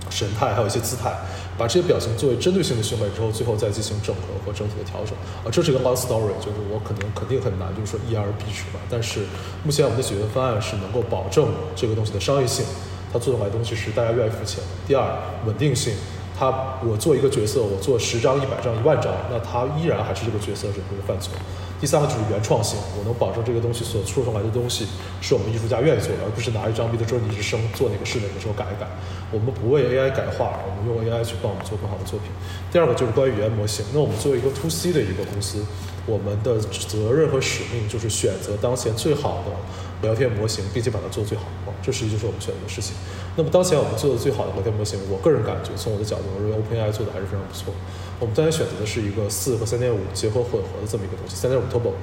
神态还有一些姿态，把这些表情作为针对性的训练之后，最后再进行整合和整体的调整啊，这是一个 long story，就是我可能肯定很难，就是说一而必之吧。但是目前我们的解决方案是能够保证这个东西的商业性，它做出来的东西是大家愿意付钱的。第二，稳定性。他，我做一个角色，我做十张、一百张、一万张，那他依然还是这个角色是不会犯错。第三个就是原创性，我能保证这个东西所出出来的东西是我们艺术家愿意做的，而不是拿一张 B 的桌你是生做哪个是哪个时候改一改。我们不为 AI 改画，我们用 AI 去帮我们做更好的作品。第二个就是关于语言模型，那我们作为一个 To C 的一个公司，我们的责任和使命就是选择当前最好的。聊天模型，并且把它做最好，这实际就是我们选择的事情。那么当前我们做的最好的聊天模型，我个人感觉，从我的角度，我认为 OpenAI 做的还是非常不错。我们当前选择的是一个四和三点五结合混合的这么一个东西，三点五 Turbo，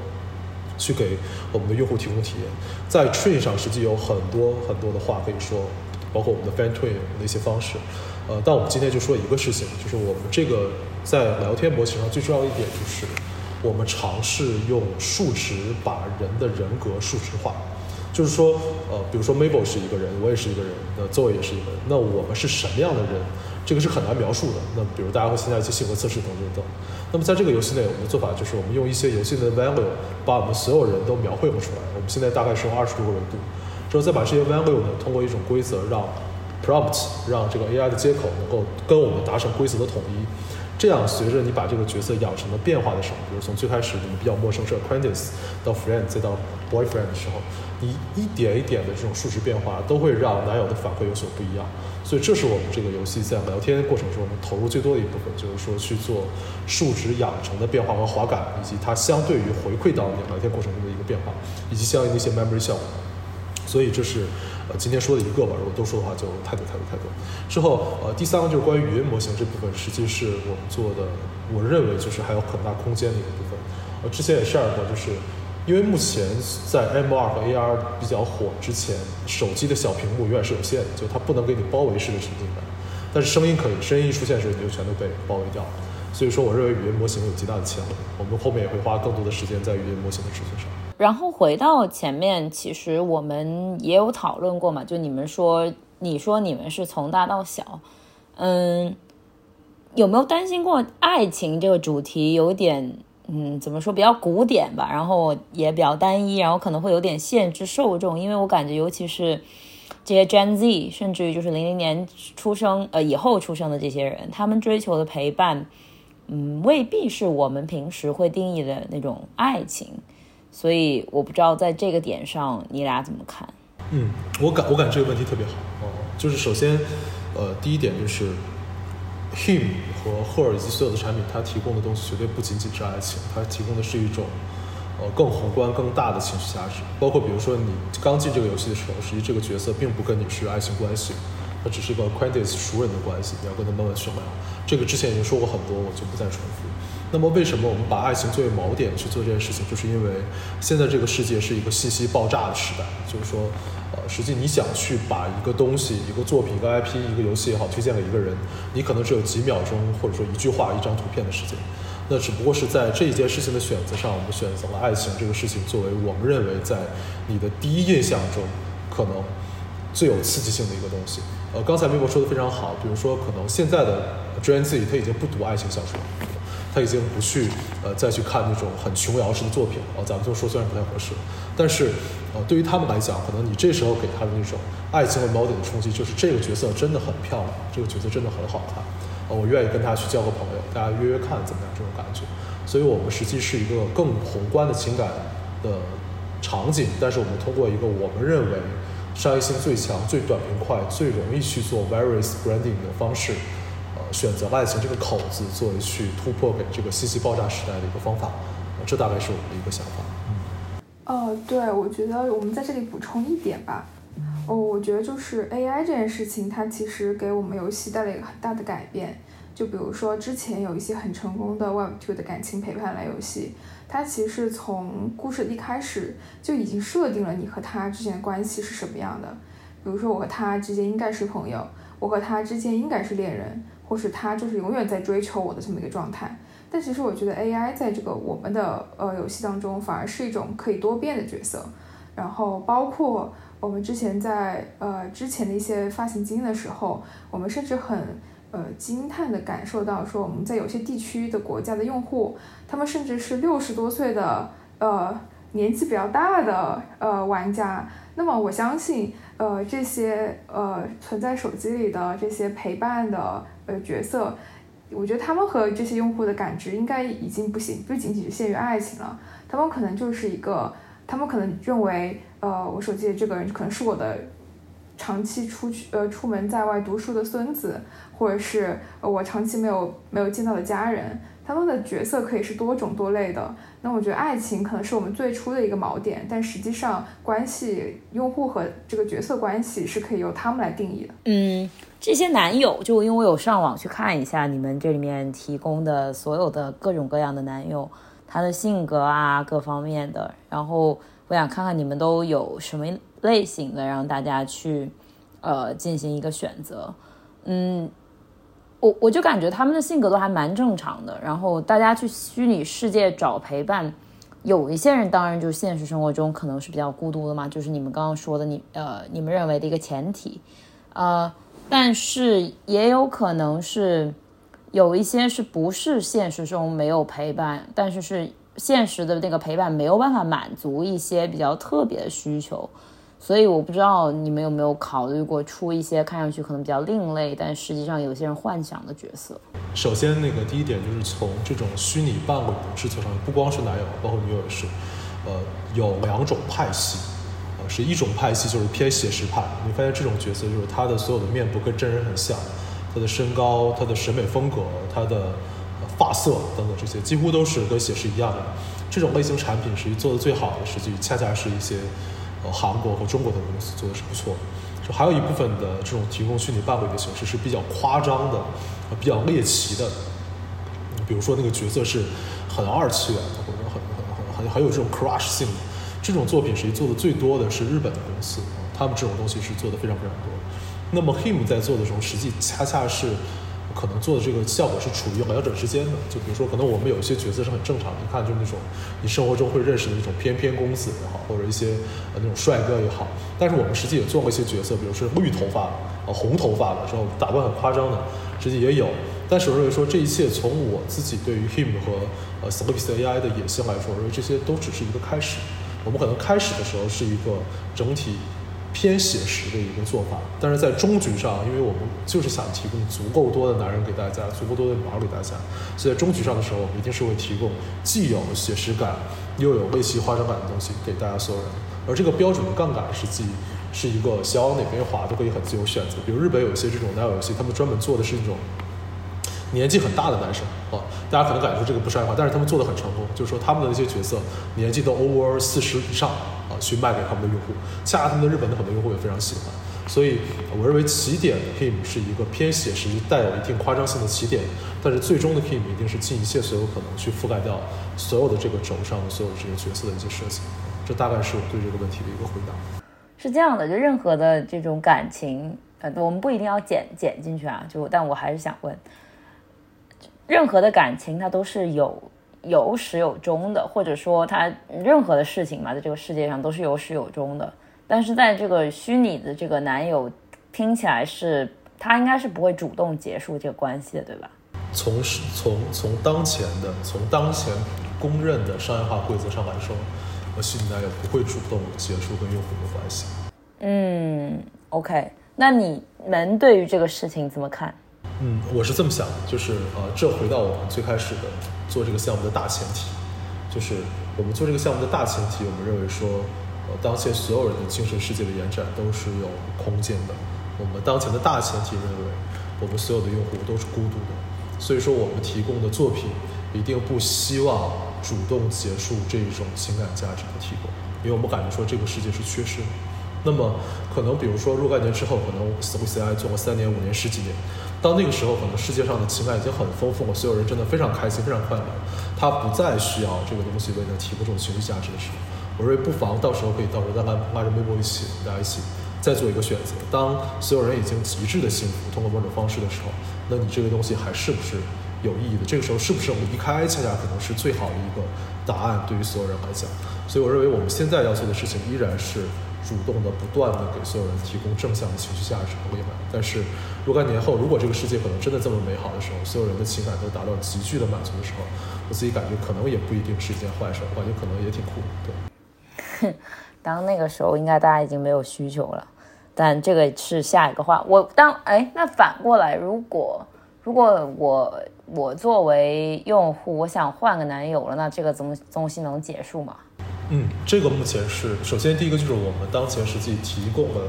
去给我们的用户提供体验。在 Train 上实际有很多很多的话可以说，包括我们的 Fan Train 的一些方式。呃，但我们今天就说一个事情，就是我们这个在聊天模型上最重要的一点就是，我们尝试用数值把人的人格数值化。就是说，呃，比如说 Mabel 是一个人，我也是一个人，那 Zoe 也是一个人，那我们是什么样的人？这个是很难描述的。那比如大家会参加一些性格测试等等等。那么在这个游戏内，我们的做法就是我们用一些游戏的 value 把我们所有人都描绘了出来。我们现在大概是用二十多个维度，之后再把这些 value 呢，通过一种规则让 prompt 让这个 AI 的接口能够跟我们达成规则的统一。这样，随着你把这个角色养成了变化的时候，比如从最开始你们比较陌生是 acquaintance，到 friend，再到 boyfriend 的时候，你一点一点的这种数值变化，都会让男友的反馈有所不一样。所以，这是我们这个游戏在聊天过程中我们投入最多的一部分，就是说去做数值养成的变化和滑感，以及它相对于回馈到你聊天过程中的一个变化，以及相应的一些 memory 效果。所以，这是呃今天说的一个吧，如果都说的话就太多太多太多。之后呃第三个就是关于语音模型这部分，实际是我们做的，我认为就是还有很大空间的一个部分。呃之前也 share 过，就是因为目前在 MR 和 AR 比较火之前，手机的小屏幕永远是有限的，就它不能给你包围式的沉浸感，但是声音可以，声音一出现的时候你就全都被包围掉了。所以说，我认为语音模型有极大的潜力。我们后面也会花更多的时间在语音模型的制作上。然后回到前面，其实我们也有讨论过嘛，就你们说，你说你们是从大到小，嗯，有没有担心过爱情这个主题有点，嗯，怎么说比较古典吧，然后也比较单一，然后可能会有点限制受众，因为我感觉尤其是这些 Gen Z，甚至于就是零零年出生呃以后出生的这些人，他们追求的陪伴。嗯，未必是我们平时会定义的那种爱情，所以我不知道在这个点上你俩怎么看。嗯，我感我感这个问题特别好哦，就是首先，呃，第一点就是 him 和赫尔以及所有的产品，它提供的东西绝对不仅仅是爱情，它提供的是一种呃更宏观、更大的情绪价值。包括比如说你刚进这个游戏的时候，实际这个角色并不跟你是爱情关系。它只是一个 acquaintance 熟人的关系，你要跟他慢慢去聊。这个之前已经说过很多，我就不再重复。那么为什么我们把爱情作为锚点去做这件事情？就是因为现在这个世界是一个信息爆炸的时代，就是说，实际你想去把一个东西、一个作品、一个 IP、一个游戏也好推荐给一个人，你可能只有几秒钟，或者说一句话、一张图片的时间。那只不过是在这一件事情的选择上，我们选择了爱情这个事情作为我们认为在你的第一印象中可能最有刺激性的一个东西。呃，刚才微博说的非常好，比如说，可能现在的 Gen Z 他已经不读爱情小说，他已经不去呃再去看那种很琼瑶式的作品了。咱们这么说虽然不太合适，但是呃对于他们来讲，可能你这时候给他的那种爱情和锚点的冲击，就是这个角色真的很漂亮，这个角色真的很好看，呃，我愿意跟他去交个朋友，大家约约看怎么样这种感觉。所以我们实际是一个更宏观的情感的场景，但是我们通过一个我们认为。商业性最强、最短平快、最容易去做 various branding 的方式，选择外形这个口子作为去突破给这个信息爆炸时代的一个方法，这大概是我们的一个想法。嗯，哦，对，我觉得我们在这里补充一点吧。哦，我觉得就是 AI 这件事情，它其实给我们游戏带来一个很大的改变。就比如说之前有一些很成功的 Web2 的感情陪伴类游戏。它其实从故事一开始就已经设定了你和他之间的关系是什么样的，比如说我和他之间应该是朋友，我和他之间应该是恋人，或是他就是永远在追求我的这么一个状态。但其实我觉得 AI 在这个我们的呃游戏当中反而是一种可以多变的角色，然后包括我们之前在呃之前的一些发行经验的时候，我们甚至很。呃，惊叹的感受到说，我们在有些地区的国家的用户，他们甚至是六十多岁的，呃，年纪比较大的呃玩家。那么我相信，呃，这些呃存在手机里的这些陪伴的呃角色，我觉得他们和这些用户的感知应该已经不行，不仅仅是限于爱情了。他们可能就是一个，他们可能认为，呃，我手机里这个人可能是我的。长期出去呃出门在外读书的孙子，或者是我长期没有没有见到的家人，他们的角色可以是多种多类的。那我觉得爱情可能是我们最初的一个锚点，但实际上关系用户和这个角色关系是可以由他们来定义的。嗯，这些男友就因为我有上网去看一下你们这里面提供的所有的各种各样的男友，他的性格啊各方面的，然后我想看看你们都有什么。类型的让大家去，呃，进行一个选择。嗯，我我就感觉他们的性格都还蛮正常的。然后大家去虚拟世界找陪伴，有一些人当然就现实生活中可能是比较孤独的嘛，就是你们刚刚说的，你呃，你们认为的一个前提。呃，但是也有可能是有一些是不是现实中没有陪伴，但是是现实的那个陪伴没有办法满足一些比较特别的需求。所以我不知道你们有没有考虑过出一些看上去可能比较另类，但实际上有些人幻想的角色。首先，那个第一点就是从这种虚拟伴侣的制作上，不光是男友，包括女友也是，呃，有两种派系，呃，是一种派系就是偏写实派，你发现这种角色就是他的所有的面部跟真人很像，他的身高、他的审美风格、他的发色等等这些几乎都是跟写实一样的。这种类型产品实际做的最好的，实际恰恰是一些。韩国和中国的公司做的是不错的。就还有一部分的这种提供虚拟伴侣的形式是比较夸张的，呃比较猎奇的。比如说那个角色是很二次元的，或者很很很很很有这种 crush 性的，这种作品实际做的最多的是日本的公司，他们这种东西是做的非常非常多的。那么 him 在做的时候，实际恰恰是可能做的这个效果是处于两者之间的。就比如说，可能我们有一些角色是很正常的，一看就是那种你生活中会认识的那种翩翩公子也好，或者一些呃那种帅哥也好。但是我们实际也做过一些角色，比如是绿头发的、呃红头发的，然后打扮很夸张的，实际也有。但是我认为说，这一切从我自己对于 him 和呃 s l i p s AI 的野心来说，认为这些都只是一个开始。我们可能开始的时候是一个整体偏写实的一个做法，但是在终局上，因为我们就是想提供足够多的男人给大家，足够多的女孩给大家，所以在终局上的时候，我们一定是会提供既有写实感又有类似夸张感的东西给大家所有人。而这个标准的杠杆实际是一个想往哪边滑都可以很自由选择。比如日本有一些这种男友游戏，他们专门做的是一种。年纪很大的男生啊，大家可能感觉这个不是爱话，但是他们做的很成功，就是说他们的那些角色年纪都 over 四十以上，去卖给他们的用户，恰恰他们的日本的很多用户也非常喜欢，所以我认为起点的 him 是一个偏写实、带有一定夸张性的起点，但是最终的 him 一定是尽一切所有可能去覆盖掉所有的这个轴上的所有这些角色的一些设计，这大概是我对这个问题的一个回答。是这样的，就任何的这种感情，我们不一定要剪剪进去啊，就但我还是想问。任何的感情，它都是有有始有终的，或者说它任何的事情嘛，在这个世界上都是有始有终的。但是在这个虚拟的这个男友，听起来是他应该是不会主动结束这个关系的，对吧？从从从当前的从当前公认的商业化规则上来说，虚拟男友不会主动结束跟用户的关系。嗯，OK，那你们对于这个事情怎么看？嗯，我是这么想的，就是呃，这回到我们最开始的做这个项目的大前提，就是我们做这个项目的大前提，我们认为说，呃，当前所有人的精神世界的延展都是有空间的。我们当前的大前提认为，我们所有的用户都是孤独的，所以说我们提供的作品一定不希望主动结束这种情感价值的提供，因为我们感觉说这个世界是缺失的。那么可能比如说若干年之后，可能 s c i 做了三年、五年、十几年。到那个时候，可能世界上的情感已经很丰富了，所有人真的非常开心、非常快乐，他不再需要这个东西为他提供这种情绪价值的时候，我认为不妨到时候可以到时候再拉拉着微博一起，大家一起再做一个选择。当所有人已经极致的幸福，通过某种方式的时候，那你这个东西还是不是有意义的？这个时候是不是我离开，恰恰可能是最好的一个答案，对于所有人来讲。所以我认为我们现在要做的事情依然是。主动的、不断的给所有人提供正向的情绪价值和未来。但是，若干年后，如果这个世界可能真的这么美好的时候，所有人的情感都达到极具的满足的时候，我自己感觉可能也不一定是一件坏事，感觉可能也挺酷。对，当那个时候，应该大家已经没有需求了。但这个是下一个话。我当哎，那反过来，如果如果我我作为用户，我想换个男友了，那这个东东西能结束吗？嗯，这个目前是首先第一个就是我们当前实际提供了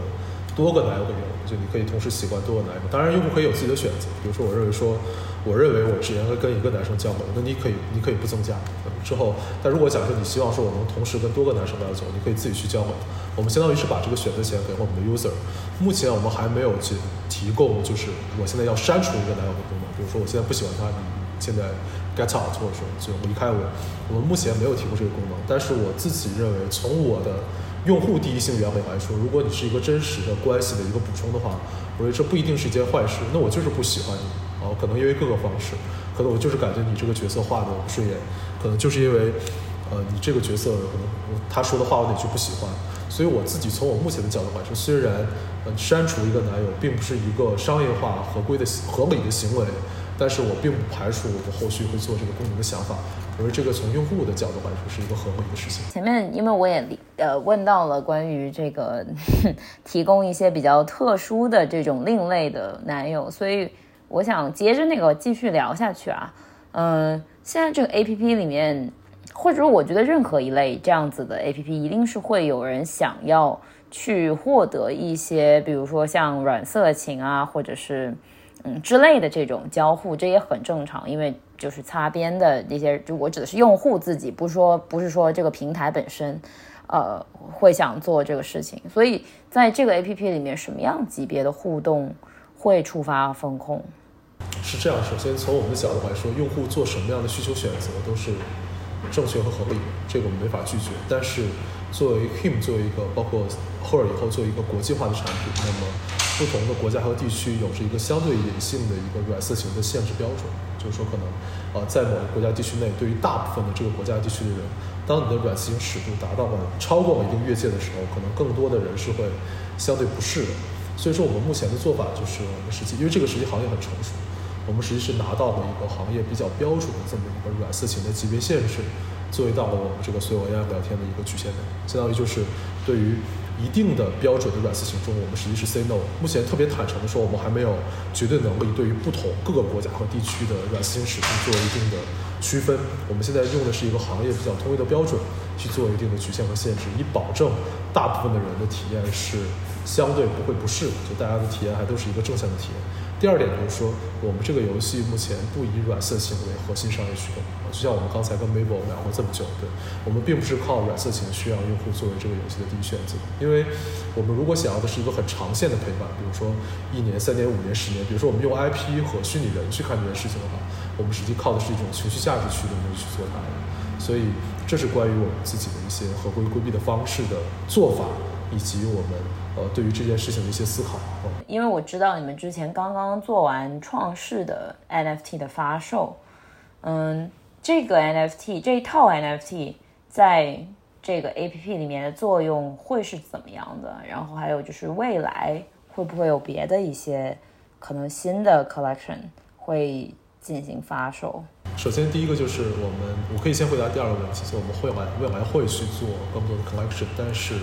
多个男友的用户，就你可以同时喜欢多个男友。当然，用户可以有自己的选择，比如说我认为说，我认为我只应该跟一个男生交往，那你可以你可以不增加。之后，但如果假设你希望说我能同时跟多个男生来走，你可以自己去交换。我们相当于是把这个选择权给了我们的 user。目前我们还没有去提供，就是我现在要删除一个男友的功能，比如说我现在不喜欢他，你现在。Get out，或者说就离开我。我们目前没有提供这个功能，但是我自己认为，从我的用户第一性原理来说，如果你是一个真实的关系的一个补充的话，我觉得这不一定是一件坏事。那我就是不喜欢你，哦，可能因为各个方式，可能我就是感觉你这个角色画的不顺眼，可能就是因为，呃，你这个角色可能他说的话我哪句不喜欢，所以我自己从我目前的角度来说，虽然呃删除一个男友并不是一个商业化合规的合理的行为。但是我并不排除我们后续会做这个功能的想法，因为这个从用户的角度来说是一个合理的事情。前面因为我也呃问到了关于这个提供一些比较特殊的这种另类的男友，所以我想接着那个继续聊下去啊。嗯，现在这个 A P P 里面，或者说我觉得任何一类这样子的 A P P，一定是会有人想要去获得一些，比如说像软色情啊，或者是。嗯，之类的这种交互，这也很正常，因为就是擦边的那些，就我指的是用户自己，不是说不是说这个平台本身，呃会想做这个事情。所以在这个 A P P 里面，什么样级别的互动会触发风控？是这样，首先从我们的角度来说，用户做什么样的需求选择都是正确和合理的，这个我们没法拒绝。但是作为 Him 作为一个包括 Her 以后做一个国际化的产品，那么不同的国家和地区有着一个相对隐性的一个软色情的限制标准，就是说可能呃在某个国家地区内，对于大部分的这个国家地区的人，当你的软色情尺度达到了超过了一定越界的时候，可能更多的人是会相对不适的。所以说我们目前的做法就是，我们实际因为这个实际行业很成熟。我们实际是拿到了一个行业比较标准的这么一个软色情的级别限制，作为到了我们这个所有 AI 聊天的一个局限内，相当于就是对于一定的标准的软色情中，我们实际是 say no。目前特别坦诚的说，我们还没有绝对能力对于不同各个国家和地区的软色情尺度做一定的区分。我们现在用的是一个行业比较统一的标准去做一定的局限和限制，以保证大部分的人的体验是相对不会不适的，就大家的体验还都是一个正向的体验。第二点就是说，我们这个游戏目前不以软色情为核心商业驱动，就像我们刚才跟 Mabel 聊过这么久，对，我们并不是靠软色情需要用户作为这个游戏的第一选择，因为我们如果想要的是一个很长线的陪伴，比如说一年、三年、五年、十年，比如说我们用 IP 和虚拟人去看这件事情的话，我们实际靠的是一种情绪价值驱动去做它的，所以这是关于我们自己的一些合规规避的方式的做法，以及我们。呃，对于这件事情的一些思考。因为我知道你们之前刚刚做完创世的 NFT 的发售，嗯，这个 NFT 这一套 NFT 在这个 APP 里面的作用会是怎么样的？然后还有就是未来会不会有别的一些可能新的 collection 会进行发售？首先，第一个就是我们，我可以先回答第二个问题，就我们会来未来会去做更多的 collection，但是。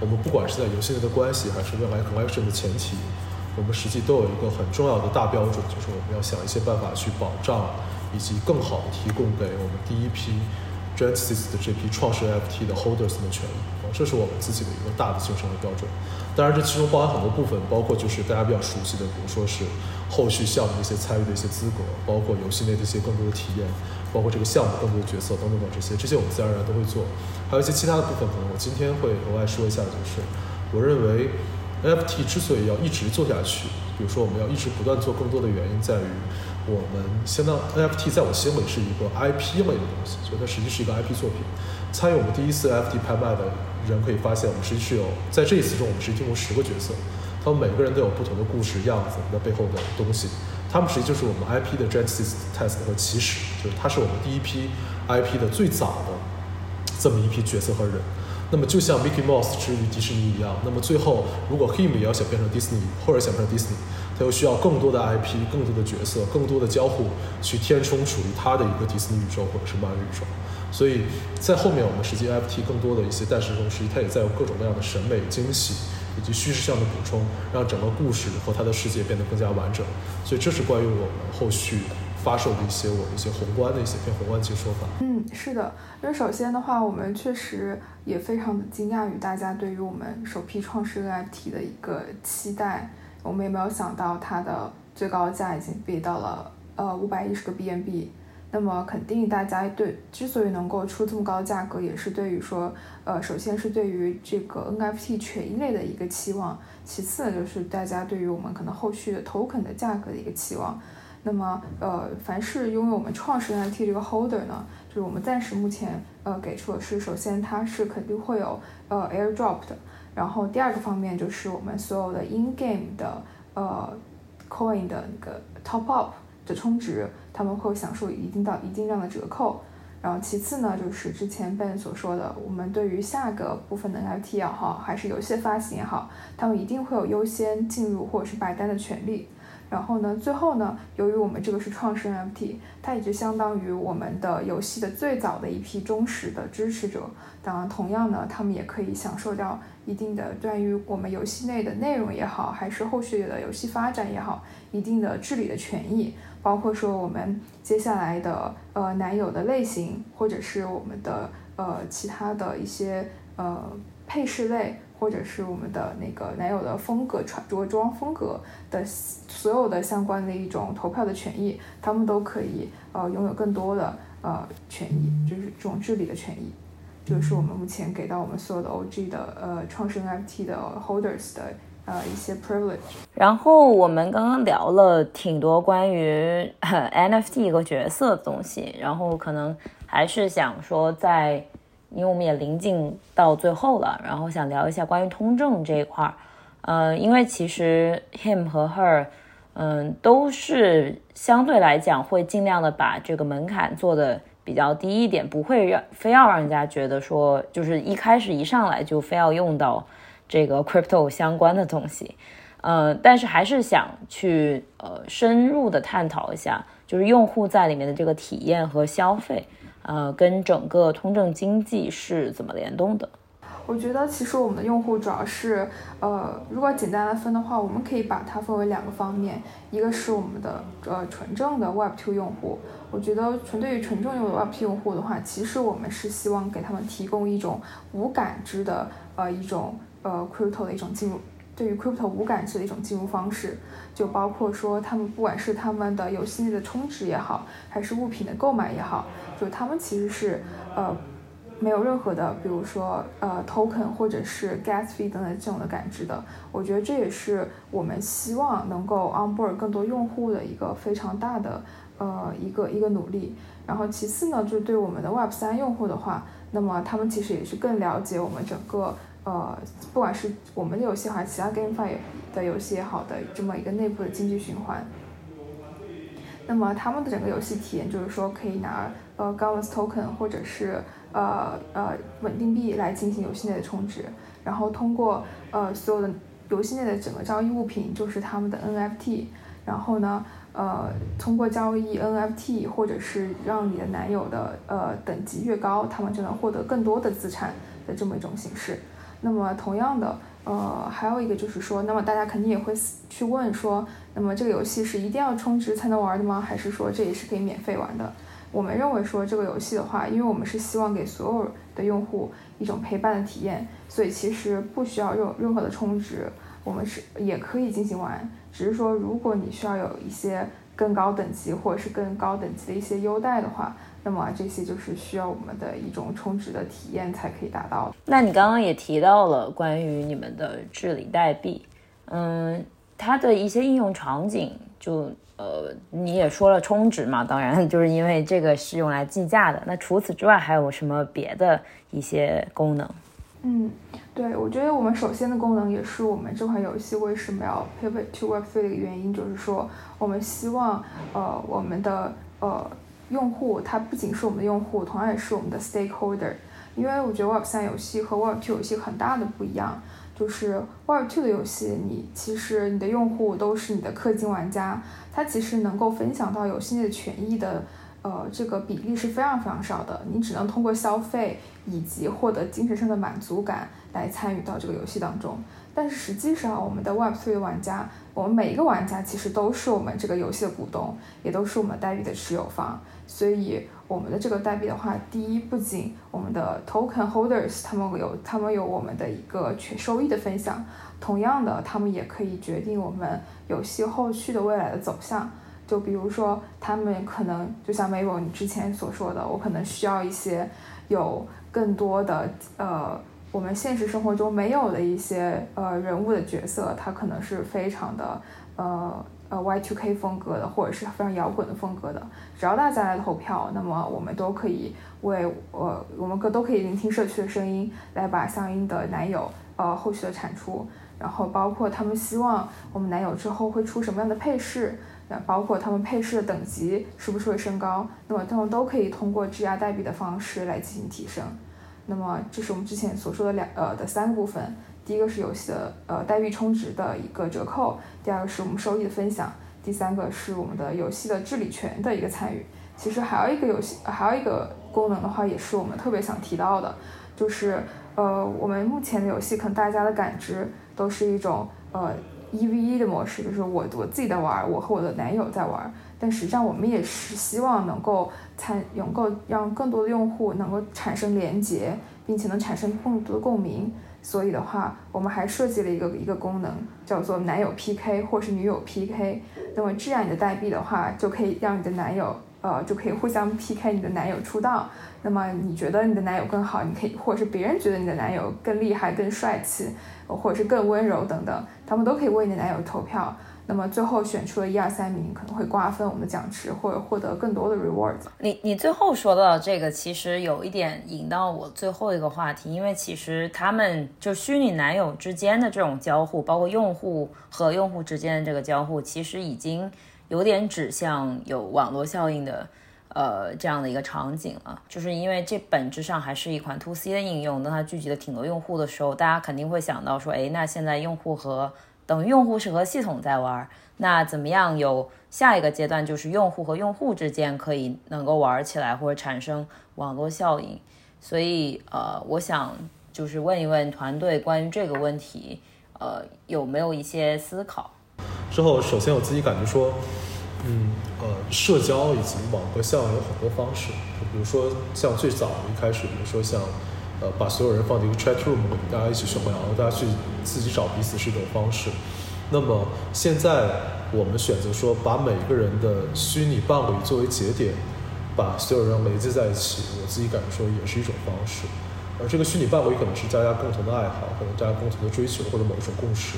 我们不管是在游戏内的关系，还是未来 collection 的前提，我们实际都有一个很重要的大标准，就是我们要想一些办法去保障，以及更好的提供给我们第一批 Genesis 的这批创始 FT 的 holders 的权益，这是我们自己的一个大的精神和标准。当然，这其中包含很多部分，包括就是大家比较熟悉的，比如说是后续项目的一些参与的一些资格，包括游戏内的一些更多的体验。包括这个项目更多的角色等等等这些，这些我们自然而然都会做。还有一些其他的部分，可能我今天会额外说一下，就是我认为 NFT 之所以要一直做下去，比如说我们要一直不断做更多的原因，在于我们相当 NFT 在我心里是一个 IP 类的东西，所以它实际是一个 IP 作品。参与我们第一次 NFT 拍卖的人可以发现，我们实际是有在这一次中，我们实际进入十个角色，他们每个人都有不同的故事样子那背后的东西。他们实际就是我们 IP 的 Genesis Test 和起始，就是它是我们第一批 IP 的最早的这么一批角色和人。那么就像 Mickey Mouse 之于迪士尼一样，那么最后如果 Him 也要想变成 Disney，或者想变成 Disney，他又需要更多的 IP、更多的角色、更多的交互去填充属于他的一个迪士尼宇宙或者是漫威宇宙。所以在后面我们实际 FT 更多的一些诞生中，实际它也在有各种各样的审美惊喜。以及叙事上的补充，让整个故事和它的世界变得更加完整。所以这是关于我们后续发售的一些我们一些宏观的一些偏宏观的一些说法。嗯，是的，因为首先的话，我们确实也非常的惊讶于大家对于我们首批创世 NFT 的一个期待。我们也没有想到它的最高价已经逼到了呃五百一十个 BNB。那么肯定大家对之所以能够出这么高的价格，也是对于说，呃，首先是对于这个 NFT 权益类的一个期望，其次就是大家对于我们可能后续的 token 的价格的一个期望。那么，呃，凡是拥有我们创始 NFT 这个 holder 呢，就是我们暂时目前呃给出的是，首先它是肯定会有呃 airdrop 的，然后第二个方面就是我们所有的 in game 的呃 coin 的那个 top up 的充值。他们会享受一定到一定量的折扣，然后其次呢，就是之前 Ben 所说的，我们对于下个部分的 NFT 也好，还是游戏发行也好，他们一定会有优先进入或者是白单的权利。然后呢，最后呢，由于我们这个是创始 NFT，它也就相当于我们的游戏的最早的一批忠实的支持者。当然，同样呢，他们也可以享受到一定的关于我们游戏内的内容也好，还是后续的游戏发展也好，一定的治理的权益。包括说我们接下来的呃男友的类型，或者是我们的呃其他的一些呃配饰类，或者是我们的那个男友的风格穿着装风格的所有的相关的一种投票的权益，他们都可以呃拥有更多的呃权益，就是这种治理的权益。这个是我们目前给到我们所有的 OG 的呃创始 NFT 的 holders 的呃一些 privilege。然后我们刚刚聊了挺多关于 NFT 一个角色的东西，然后可能还是想说在，因为我们也临近到最后了，然后想聊一下关于通证这一块儿。呃，因为其实 him 和 her，嗯，都是相对来讲会尽量的把这个门槛做的比较低一点，不会让非要让人家觉得说，就是一开始一上来就非要用到这个 crypto 相关的东西。呃，但是还是想去呃深入的探讨一下，就是用户在里面的这个体验和消费，呃，跟整个通证经济是怎么联动的。我觉得其实我们的用户主要是，呃，如果简单来分的话，我们可以把它分为两个方面，一个是我们的呃纯正的 Web2 用户。我觉得纯对于纯正用的 Web2 用户的话，其实我们是希望给他们提供一种无感知的呃一种呃 Crypto 的一种进入，对于 Crypto 无感知的一种进入方式，就包括说他们不管是他们的游戏内的充值也好，还是物品的购买也好，就他们其实是呃。没有任何的，比如说呃 token 或者是 gas fee 等等这种的感知的，我觉得这也是我们希望能够 onboard 更多用户的一个非常大的呃一个一个努力。然后其次呢，就是对我们的 Web 三用户的话，那么他们其实也是更了解我们整个呃不管是我们的游戏还是其他 GameFi 的游戏也好的这么一个内部的经济循环。那么他们的整个游戏体验就是说可以拿呃 Gas token 或者是呃呃稳定币来进行游戏内的充值，然后通过呃所有的游戏内的整个交易物品就是他们的 NFT，然后呢呃通过交易 NFT 或者是让你的男友的呃等级越高，他们就能获得更多的资产的这么一种形式。那么同样的呃还有一个就是说，那么大家肯定也会去问说，那么这个游戏是一定要充值才能玩的吗？还是说这也是可以免费玩的？我们认为说这个游戏的话，因为我们是希望给所有的用户一种陪伴的体验，所以其实不需要任任何的充值，我们是也可以进行玩。只是说，如果你需要有一些更高等级或者是更高等级的一些优待的话，那么这些就是需要我们的一种充值的体验才可以达到。那你刚刚也提到了关于你们的治理代币，嗯，它的一些应用场景就。呃，你也说了充值嘛，当然就是因为这个是用来计价的。那除此之外还有什么别的一些功能？嗯，对，我觉得我们首先的功能也是我们这款游戏为什么要 pivot to Web3 的一个原因，就是说我们希望呃我们的呃用户他不仅是我们的用户，同样也是我们的 stakeholder。因为我觉得 Web3 游戏和 Web2 游戏很大的不一样。就是 Web2 的游戏，你其实你的用户都是你的氪金玩家，他其实能够分享到游戏内的权益的，呃，这个比例是非常非常少的。你只能通过消费以及获得精神上的满足感来参与到这个游戏当中。但是实际上，我们的 Web3 玩家，我们每一个玩家其实都是我们这个游戏的股东，也都是我们代币的持有方，所以。我们的这个代币的话，第一，不仅我们的 token holders 他们有他们有我们的一个全收益的分享，同样的，他们也可以决定我们游戏后续的未来的走向。就比如说，他们可能就像 Mabel 你之前所说的，我可能需要一些有更多的呃，我们现实生活中没有的一些呃人物的角色，他可能是非常的呃。呃，Y2K 风格的，或者是非常摇滚的风格的，只要大家来投票，那么我们都可以为呃，我们各都可以聆听社区的声音，来把相应的男友呃后续的产出，然后包括他们希望我们男友之后会出什么样的配饰，那包括他们配饰的等级是不是会升高，那么他们都可以通过质押代币的方式来进行提升。那么这是我们之前所说的两呃的三个部分。第一个是游戏的呃代币充值的一个折扣，第二个是我们收益的分享，第三个是我们的游戏的治理权的一个参与。其实还有一个游戏，还有一个功能的话，也是我们特别想提到的，就是呃我们目前的游戏可能大家的感知都是一种呃一 v 一的模式，就是我我自己在玩，我和我的男友在玩，但实际上我们也是希望能够参能够让更多的用户能够产生连接，并且能产生更多的共鸣。所以的话，我们还设计了一个一个功能，叫做男友 PK 或是女友 PK。那么这样你的代币的话，就可以让你的男友，呃，就可以互相 PK 你的男友出道。那么你觉得你的男友更好，你可以，或者是别人觉得你的男友更厉害、更帅气，或者是更温柔等等，他们都可以为你的男友投票。那么最后选出了一二三名，可能会瓜分我们的奖池，或者获得更多的 rewards。你你最后说到这个，其实有一点引到我最后一个话题，因为其实他们就虚拟男友之间的这种交互，包括用户和用户之间的这个交互，其实已经有点指向有网络效应的。呃，这样的一个场景了，就是因为这本质上还是一款 to C 的应用。当它聚集了挺多用户的时候，大家肯定会想到说，哎，那现在用户和等于用户是和系统在玩，那怎么样有下一个阶段，就是用户和用户之间可以能够玩起来，或者产生网络效应。所以，呃，我想就是问一问团队关于这个问题，呃，有没有一些思考？之后，首先我自己感觉说。嗯，呃，社交以及网络效应有很多方式，比如说像最早一开始，比如说像，呃，把所有人放进一个 chat room，大家一起炫耀，然后大家去自己找彼此是一种方式。那么现在我们选择说，把每个人的虚拟伴侣作为节点，把所有人连接在一起，我自己感觉说也是一种方式。而这个虚拟伴侣可能是大家共同的爱好，可能大家共同的追求或者某一种共识。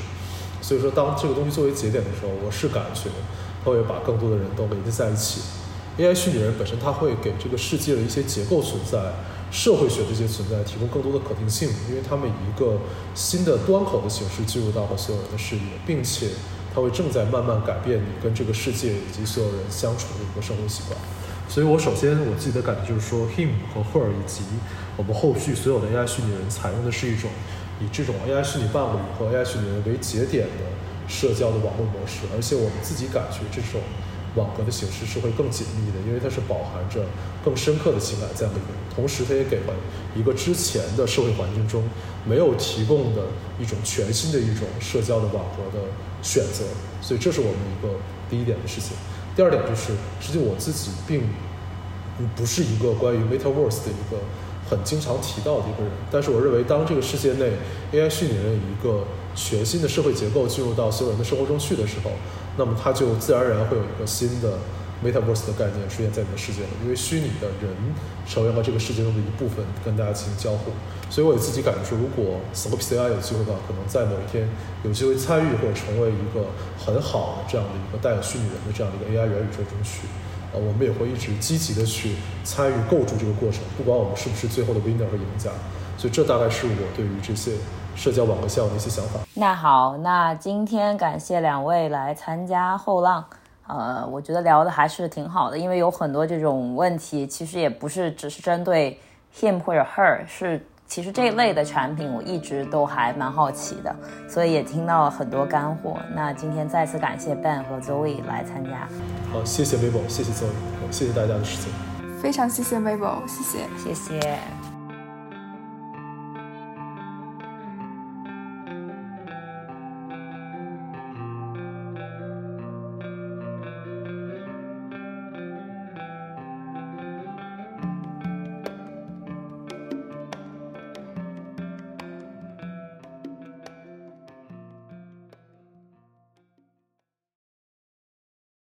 所以说，当这个东西作为节点的时候，我是感觉。它会把更多的人都连接在一起。AI 虚拟人本身，它会给这个世界的一些结构存在、社会学这些存在提供更多的可定性，因为他们以一个新的端口的形式进入到和所有人的视野，并且它会正在慢慢改变你跟这个世界以及所有人相处的一个生活习惯。所以我首先我自己的感觉就是说，him 和 her 以及我们后续所有的 AI 虚拟人采用的是一种以这种 AI 虚拟伴侣和 AI 虚拟人为节点的。社交的网络模式，而且我们自己感觉这种网格的形式是会更紧密的，因为它是饱含着更深刻的情感在里面，同时它也给了一个之前的社会环境中没有提供的一种全新的一种社交的网格的选择，所以这是我们一个第一点的事情。第二点就是，实际我自己并不是一个关于 Metaverse 的一个很经常提到的一个人，但是我认为当这个世界内 AI 虚拟人一个全新的社会结构进入到所有人的生活中去的时候，那么它就自然而然会有一个新的 metaverse 的概念出现在你的世界里，因为虚拟的人成为了这个世界中的一部分，跟大家进行交互。所以我也自己感觉说，如果 SCOPCI 有机会的话，可能在某一天有机会参与或者成为一个很好的这样的一个带有虚拟人的这样的一个 AI 元宇宙中去，呃，我们也会一直积极的去参与构筑这个过程，不管我们是不是最后的 winner 和赢家。所以这大概是我对于这些。社交网络效应的一些想法。那好，那今天感谢两位来参加后浪，呃，我觉得聊的还是挺好的，因为有很多这种问题，其实也不是只是针对 him 或者 her，是其实这一类的产品，我一直都还蛮好奇的，所以也听到了很多干货。那今天再次感谢 Ben 和 Zoe 来参加。好，谢谢 Mabel，谢谢 Zoe，谢谢大家的时间。非常谢谢 Mabel，谢谢，谢谢。